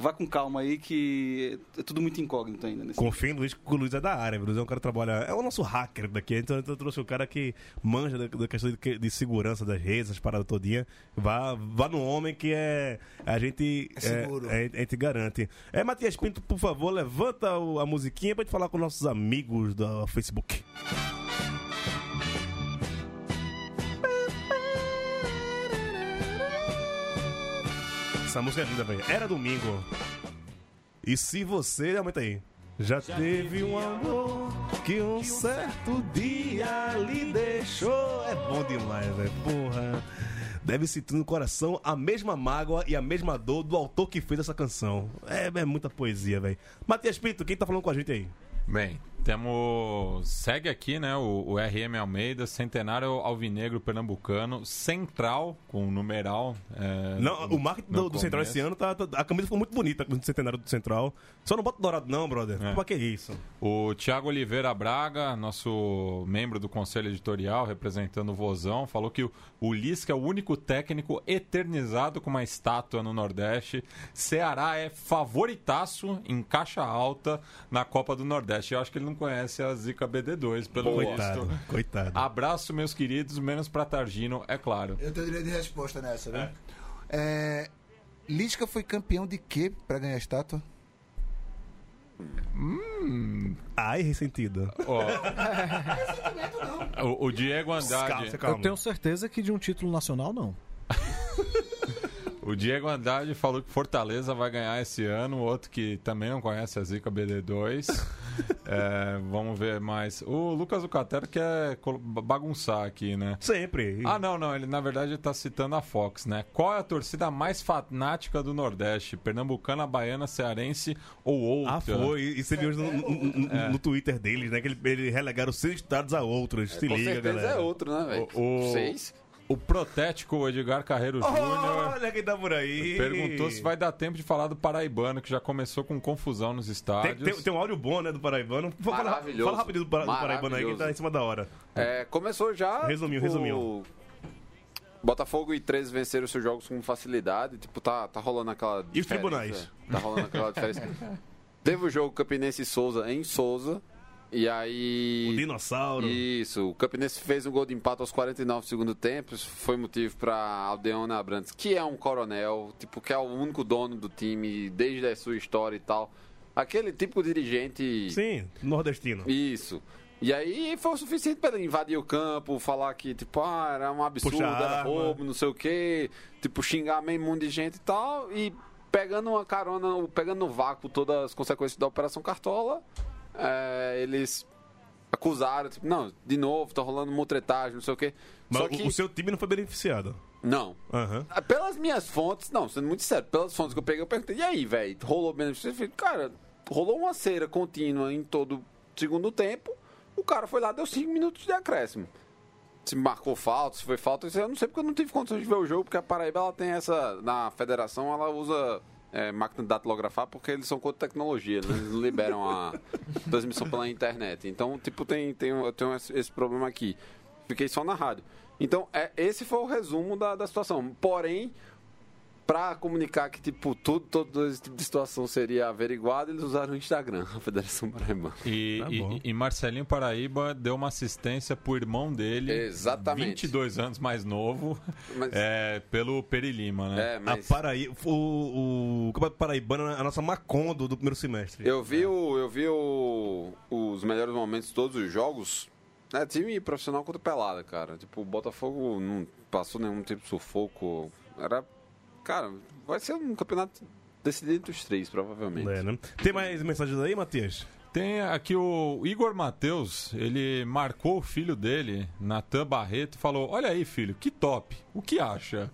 Vá com calma aí, que é tudo muito incógnito ainda. Nesse Confio em Luiz, porque o Luiz é da área, o Luiz é um cara que trabalha. É o nosso hacker daqui, então eu trouxe o cara que manja da, da questão de, de segurança das redes, as paradas todinha. Vá, vá no homem que é. A gente. É seguro. É, a gente garante. É, Matias Pinto, por favor, levanta o- a musiquinha pra gente falar com nossos amigos do Facebook. Essa música é linda, velho. Era domingo. E se você, aumenta aí. Já teve um amor que um certo dia lhe deixou. É bom demais, velho. Porra. Deve sentir no coração a mesma mágoa e a mesma dor do autor que fez essa canção. É, é muita poesia, velho. Matias Pinto, quem tá falando com a gente aí? Bem, temos. Segue aqui, né? O, o RM Almeida, Centenário Alvinegro Pernambucano, Central, com numeral. é, Não, no- o marketing do, do Central esse ano tá, tá- A camisa ficou muito bonita no centenário do Central. Só não bota dourado, não, brother. É. Pra que isso? O Tiago Oliveira Braga, nosso membro do conselho editorial, representando o Vozão, falou que o, o Lisca é o único técnico eternizado com uma estátua no Nordeste. Ceará é favoritaço em caixa alta na Copa do Nordeste. Eu acho que ele não conhece a Zica BD2, pelo Coitado, visto. coitado. Abraço, meus queridos, menos pra Targino, é claro. Eu tenho direito de resposta nessa, né? É, Lisca foi campeão de quê pra ganhar a estátua? Ai, ressentido. Ó, o, o Diego Andrade. Calma, calma. Eu tenho certeza que de um título nacional, não. O Diego Andrade falou que Fortaleza vai ganhar esse ano, outro que também não conhece a Zica BD2. É, vamos ver mais. O Lucas Zucatero quer bagunçar aqui, né? Sempre. Ah, não, não. Ele na verdade está citando a Fox, né? Qual é a torcida mais fanática do Nordeste? Pernambucana, baiana, cearense ou outra? Ah, foi. E você viu hoje no, no, É. no Twitter deles, né? Que ele, ele relegaram seis estados a outros. Se Com liga, certeza galera. é outro, né, velho? O- Seis? O protético Edgar Carreiro Júnior Olha quem tá por aí. perguntou se vai dar tempo de falar do Paraibano, que já começou com confusão nos Tem, estádios. tem, tem um áudio bom, né, do Paraibano. Fala, Maravilhoso. fala rapidinho do, Para- do Paraibano aí, que tá em cima da hora. É, começou já. Resumiu, resumiu. Botafogo e 13 venceram seus jogos com facilidade. Tipo, tá, tá rolando aquela. E os tribunais? Tá rolando aquela diferença. Teve o jogo Campinense e Souza em Souza. E aí. O dinossauro. Isso, o Campinense fez um gol de empate aos 49 do segundo tempo. Isso foi motivo para Aldeone Abrantes, que é um coronel, tipo, que é o único dono do time desde a sua história e tal. Aquele tipo de dirigente. Sim, nordestino. Isso. E aí foi o suficiente para ele invadir o campo, falar que, tipo, ah, era um absurdo, Puxa era roubo, não sei o quê, tipo, xingar meio mundo de gente e tal, e pegando uma carona, pegando no vácuo todas as consequências da Operação Cartola, é, eles acusaram, tipo, não, de novo, tá rolando mutretagem, não sei o quê. Mas Só o- que, o seu time não foi beneficiado. não. Ah, Pelas minhas fontes, não, sendo muito sério, pelas fontes que eu peguei, eu perguntei, e aí, velho, rolou benefício? Eu falei, cara, rolou uma cera contínua em todo segundo tempo, o cara foi lá, deu 5 minutos de acréscimo. Se marcou falta, se foi falta, eu não sei porque eu não tive condições de ver o jogo, porque a Paraíba ela tem essa, na federação, ela usa é, máquina de datilografar porque eles são contra tecnologia, né? eles não liberam a transmissão pela internet. Então, tipo, tem, tem, eu tenho esse, esse problema aqui. Fiquei só na rádio. Então, é, esse foi o resumo da, da situação. Porém, pra comunicar que, tipo, tudo, todo esse tipo de situação seria averiguado, eles usaram o Instagram, a Federação Paraibana. E, Tá e- e Marcelinho Paraíba deu uma assistência pro irmão dele, Exatamente. 22 anos mais novo, Mas, é, pelo Peri Lima, né? é, A mas... Paraí, o, o Campeonato Paraibano é a nossa Macondo do primeiro semestre. Eu vi, o, eu vi o- os melhores momentos de todos os jogos. É time profissional contra pelada, cara. Tipo, o Botafogo não passou nenhum tipo de sufoco. Era. Cara, vai ser um campeonato decidido entre os três, provavelmente. É, né? Tem mais mensagens aí, Matias? Tem aqui o Igor Matheus, ele marcou o filho dele, Natan Barreto, e falou: Olha aí, filho, que top, o que acha?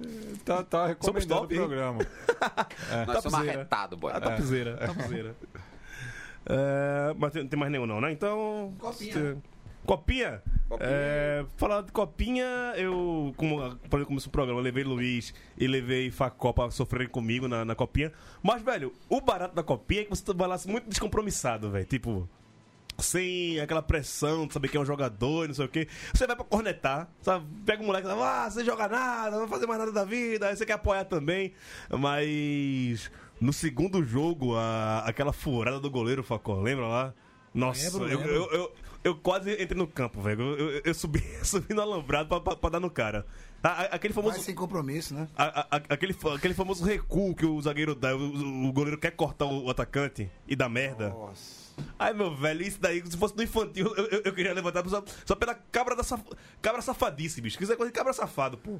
Eh, Tá, tá recomendando o top, hein? programa. Nós somos arretados, boy. Ah, topzera, topzera. É, mas tem, não tem mais nenhum não, né? Então... Copinha. Copinha? Copinha. É, falar de copinha, eu, como quando eu comecei o programa, eu levei Luiz e levei Facó pra sofrerem comigo na, na copinha. Mas, velho, o barato da copinha é que você vai lá assim, muito descompromissado, velho. Tipo, sem aquela pressão de saber quem é um jogador e não sei o quê. Você vai pra cornetar, sabe? Pega um moleque e fala, ah, você joga nada, não vai fazer mais nada da vida, aí você quer apoiar também. Mas no segundo jogo, a, aquela furada do goleiro, Facó, lembra lá? Nossa, Lembro, eu, lembro. eu, eu, eu quase entrei no campo, velho. Eu, eu, eu subi, subi no alambrado pra, pra, pra dar no cara. A- a- aquele famoso. Mas sem compromisso, né? A- aquele, aquele famoso recuo que o zagueiro dá, o, o goleiro quer cortar o, atacante e dá merda. Nossa. Ai, meu velho, isso daí, se fosse no infantil, eu, eu, eu queria levantar só, só pela cabra da saf... cabra safadice, bicho. Que isso é coisa de cabra safado, pô.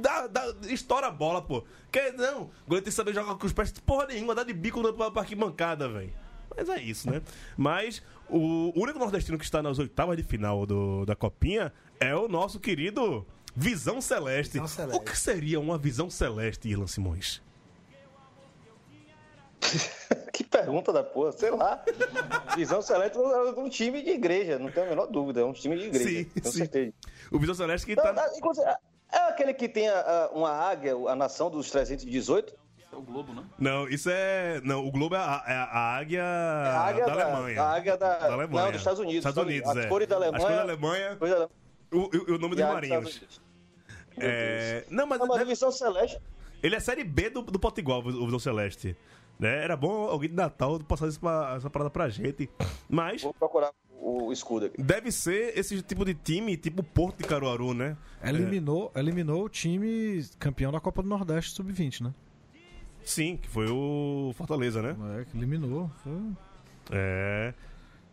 Dá, dá, estoura a bola, pô. Que, não, o goleiro tem que saber jogar com os pés, porra nenhuma, dá de bico na- pra, pra arquibancada, velho. Mas é isso, né? Mas o único nordestino que está nas oitavas de final do, da Copinha é o nosso querido Visão Celeste. Visão Celeste. O que seria uma Visão Celeste, Irlan Simões? Que pergunta da porra, sei lá. Visão Celeste é um time de igreja, não tenho a menor dúvida. É um time de igreja, Sim, com sim. certeza. O Visão Celeste que Não, tá... inclusive, é aquele que tem a- a- uma águia, a nação dos 318? É o Globo, né? Não, isso é. Não, o Globo é a, é a águia, É a águia da, Alemanha. A águia da, Da Alemanha. Não, dos Estados Unidos. Estados Unidos, As é. cores da As Alemanha. cores da Alemanha, cores da Alemanha o, o, o nome e dos marinhos. Unidos. É, não, mas Não, mas a deve- Visão Celeste. ele é série B do, do Potiguar, o Visão Celeste. Né? Era bom alguém de Natal passar isso pra- essa parada pra gente. Mas Vou procurar o escudo aqui. deve ser esse tipo de time, tipo Porto de Caruaru, né? Eliminou, eliminou o time campeão da Copa do Nordeste Sub-20, né? Sim, que foi o Fortaleza, né? É, que eliminou. Foi... É.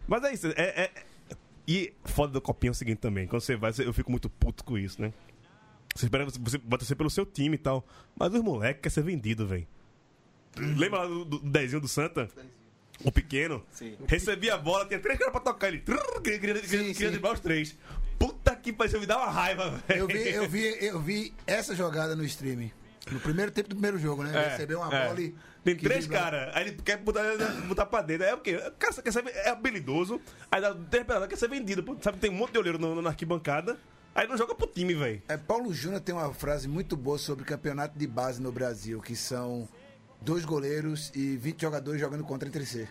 Mas é isso. É, é- E foda da copinha é o seguinte também. Quando você vai, eu fico muito puto com isso, né? Você espera você vai torcer pelo seu time e tal. Mas os moleques querem ser vendido, velho. Lembra lá do, do desenho do Santa? O pequeno? Sim. Recebia a bola, tinha três caras pra tocar ele. Queria, queria, queria, queria sim. driblar os três. Puta que pariu, me dá uma raiva, velho. Eu vi, eu, vi, eu vi essa jogada no streaming. No primeiro tempo do primeiro jogo, né? É, Recebeu uma é. bola e. Tem que três caras, aí ele quer botar, botar pra dentro. É o quê? O cara quer ser, é habilidoso, aí dá tempo quer ser vendido. pô. Sabe, tem um monte de olheiro no- na arquibancada, aí não joga pro time, velho. É, Paulo Júnior tem uma frase muito boa sobre campeonato de base no Brasil, que são dois goleiros e 20 jogadores jogando contra entre si.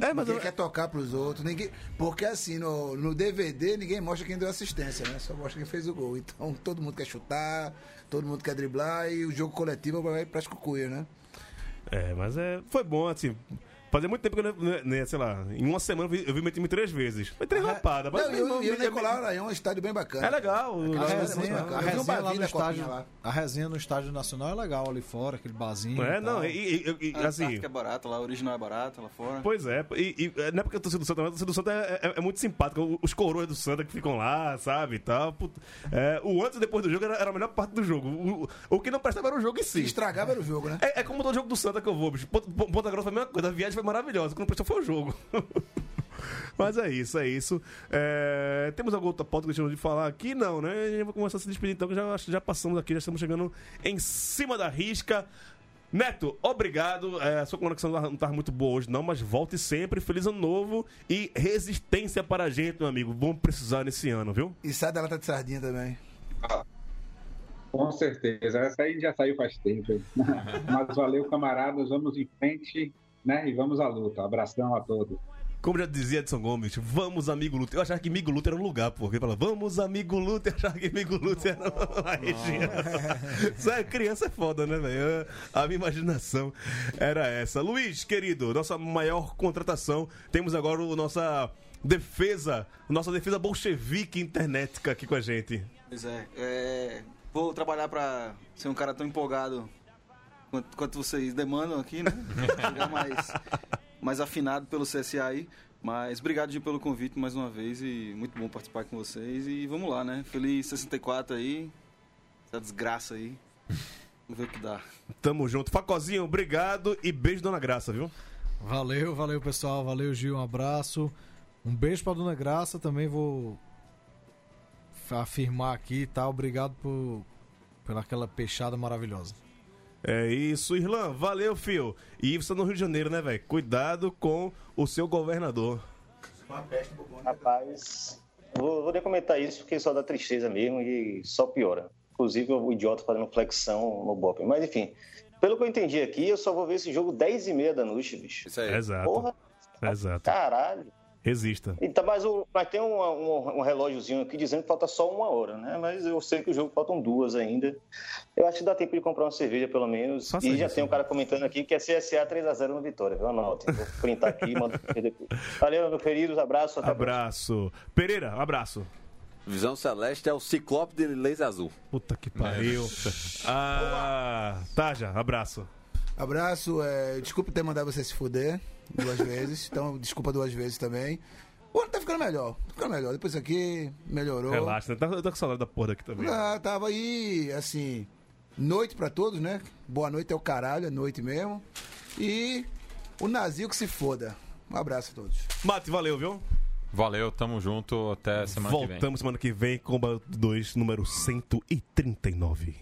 É, mas ninguém eu- quer tocar pros outros, ninguém. Porque assim, no, no DVD ninguém mostra quem deu assistência, né? Só mostra quem fez o gol. Então todo mundo quer chutar, todo mundo quer driblar e o jogo coletivo vai pra cucuia, né? É, mas é, foi bom, assim. Fazia muito tempo que eu, não- né, sei lá, em uma semana eu vi, eu vi meu time três vezes. Foi três lapadas. mas Não, e o- e o Nicolau Araião é um estádio bem bacana. É legal. A é resenha, muito a vi um resenha lá no estádio. lá. A resenha no estádio nacional é legal ali fora, aquele barzinho. É, e não, e, e- e- A assim. Antártica é barata lá, a original é barata lá fora. Pois é, e, e não é porque eu torcida do Santa, mas a torcida do Santa é, é- é muito simpática. Os coroas do Santa que ficam lá, sabe? e Tal. Puta. É, o antes e depois do jogo era, era a melhor parte do jogo. O, o que não prestava era o jogo em Se si. estragava era o jogo, né? É, é como todo jogo do Santa que eu vou, bicho. Ponta, Ponta Grossa foi a mesma coisa, a viagem foi maravilhosa. O que não prestou foi o jogo. Mas é isso, é isso. É, temos alguma outra pauta que deixamos de falar aqui? Não, né? A gente vai começar a se despedir então, que já, já passamos aqui, já estamos chegando em cima da risca. Neto, obrigado. É, a sua conexão não estava muito boa hoje, não, mas volte sempre. Feliz ano novo e resistência para a gente, meu amigo. Vamos precisar nesse ano, viu? E sai da lata de sardinha também. Com certeza, essa aí já saiu faz tempo. Mas valeu, camaradas, vamos em frente, né? E vamos à luta. Abração a todos. Como já dizia Edson Gomes, vamos, amigo Lúcio. Eu achava que amigo Lúcio era um lugar, porque ele fala, vamos, amigo Lúcio. Eu achava que amigo Lúcio era uma região. Isso é, criança é foda, né, velho? A minha imaginação era essa. Luiz, querido, nossa maior contratação. Temos agora a nossa defesa, nossa defesa bolchevique internetica aqui com a gente. Pois é, é, vou trabalhar pra ser um cara tão empolgado quanto, quanto vocês demandam aqui, né? Chegar mais, mais afinado pelo CSA aí. Mas obrigado Gil, pelo convite mais uma vez e muito bom participar com vocês. E vamos lá, né? Feliz 64 aí, essa desgraça aí. Vamos ver o que dá. Tamo junto. Facozinho, obrigado e beijo, dona Graça, viu? Valeu, valeu pessoal, valeu Gil, um abraço. Um beijo pra Dona Graça, também vou afirmar aqui, tá? Obrigado por pela aquela peixada maravilhosa. É isso, Irlan. Valeu, fio. E você no Rio de Janeiro, né, velho? Cuidado com o seu governador. Rapaz, vou, vou nem comentar isso porque só dá tristeza mesmo e só piora. Inclusive o idiota fazendo flexão no Bop. Mas enfim, pelo que eu entendi aqui, eu só vou ver esse jogo 10 e meia da noite, bicho. Isso aí. Exato. Porra, Exato. caralho. Resista. Então, mas, o, mas tem um, um, um relógiozinho aqui dizendo que falta só uma hora, né? Mas eu sei que o jogo faltam duas ainda. Eu acho que dá tempo de comprar uma cerveja, pelo menos. Faça e já isso. tem um cara comentando aqui que é CSA 3x0 no Vitória, viu? Anotem. Vou printar aqui e mando depois. Valeu, meu querido. Abraço. Até a próxima. Abraço. Pereira, um abraço. Visão Celeste é o Ciclope de laser azul. Puta que pariu. Ah, Taja, abraço. Abraço, é, desculpa ter mandado você se fuder duas vezes, então desculpa duas vezes também. O ano tá ficando melhor, tá ficando melhor. Depois aqui, melhorou. Relaxa, eu tô com saudade da porra daqui também. Ah, tava aí, assim, noite pra todos, né? Boa noite é o caralho, é noite mesmo. E o Nazil que se foda. Um abraço a todos. Mate, valeu, viu? Valeu, tamo junto. Até semana que vem. Voltamos semana que vem com o 2, número 139.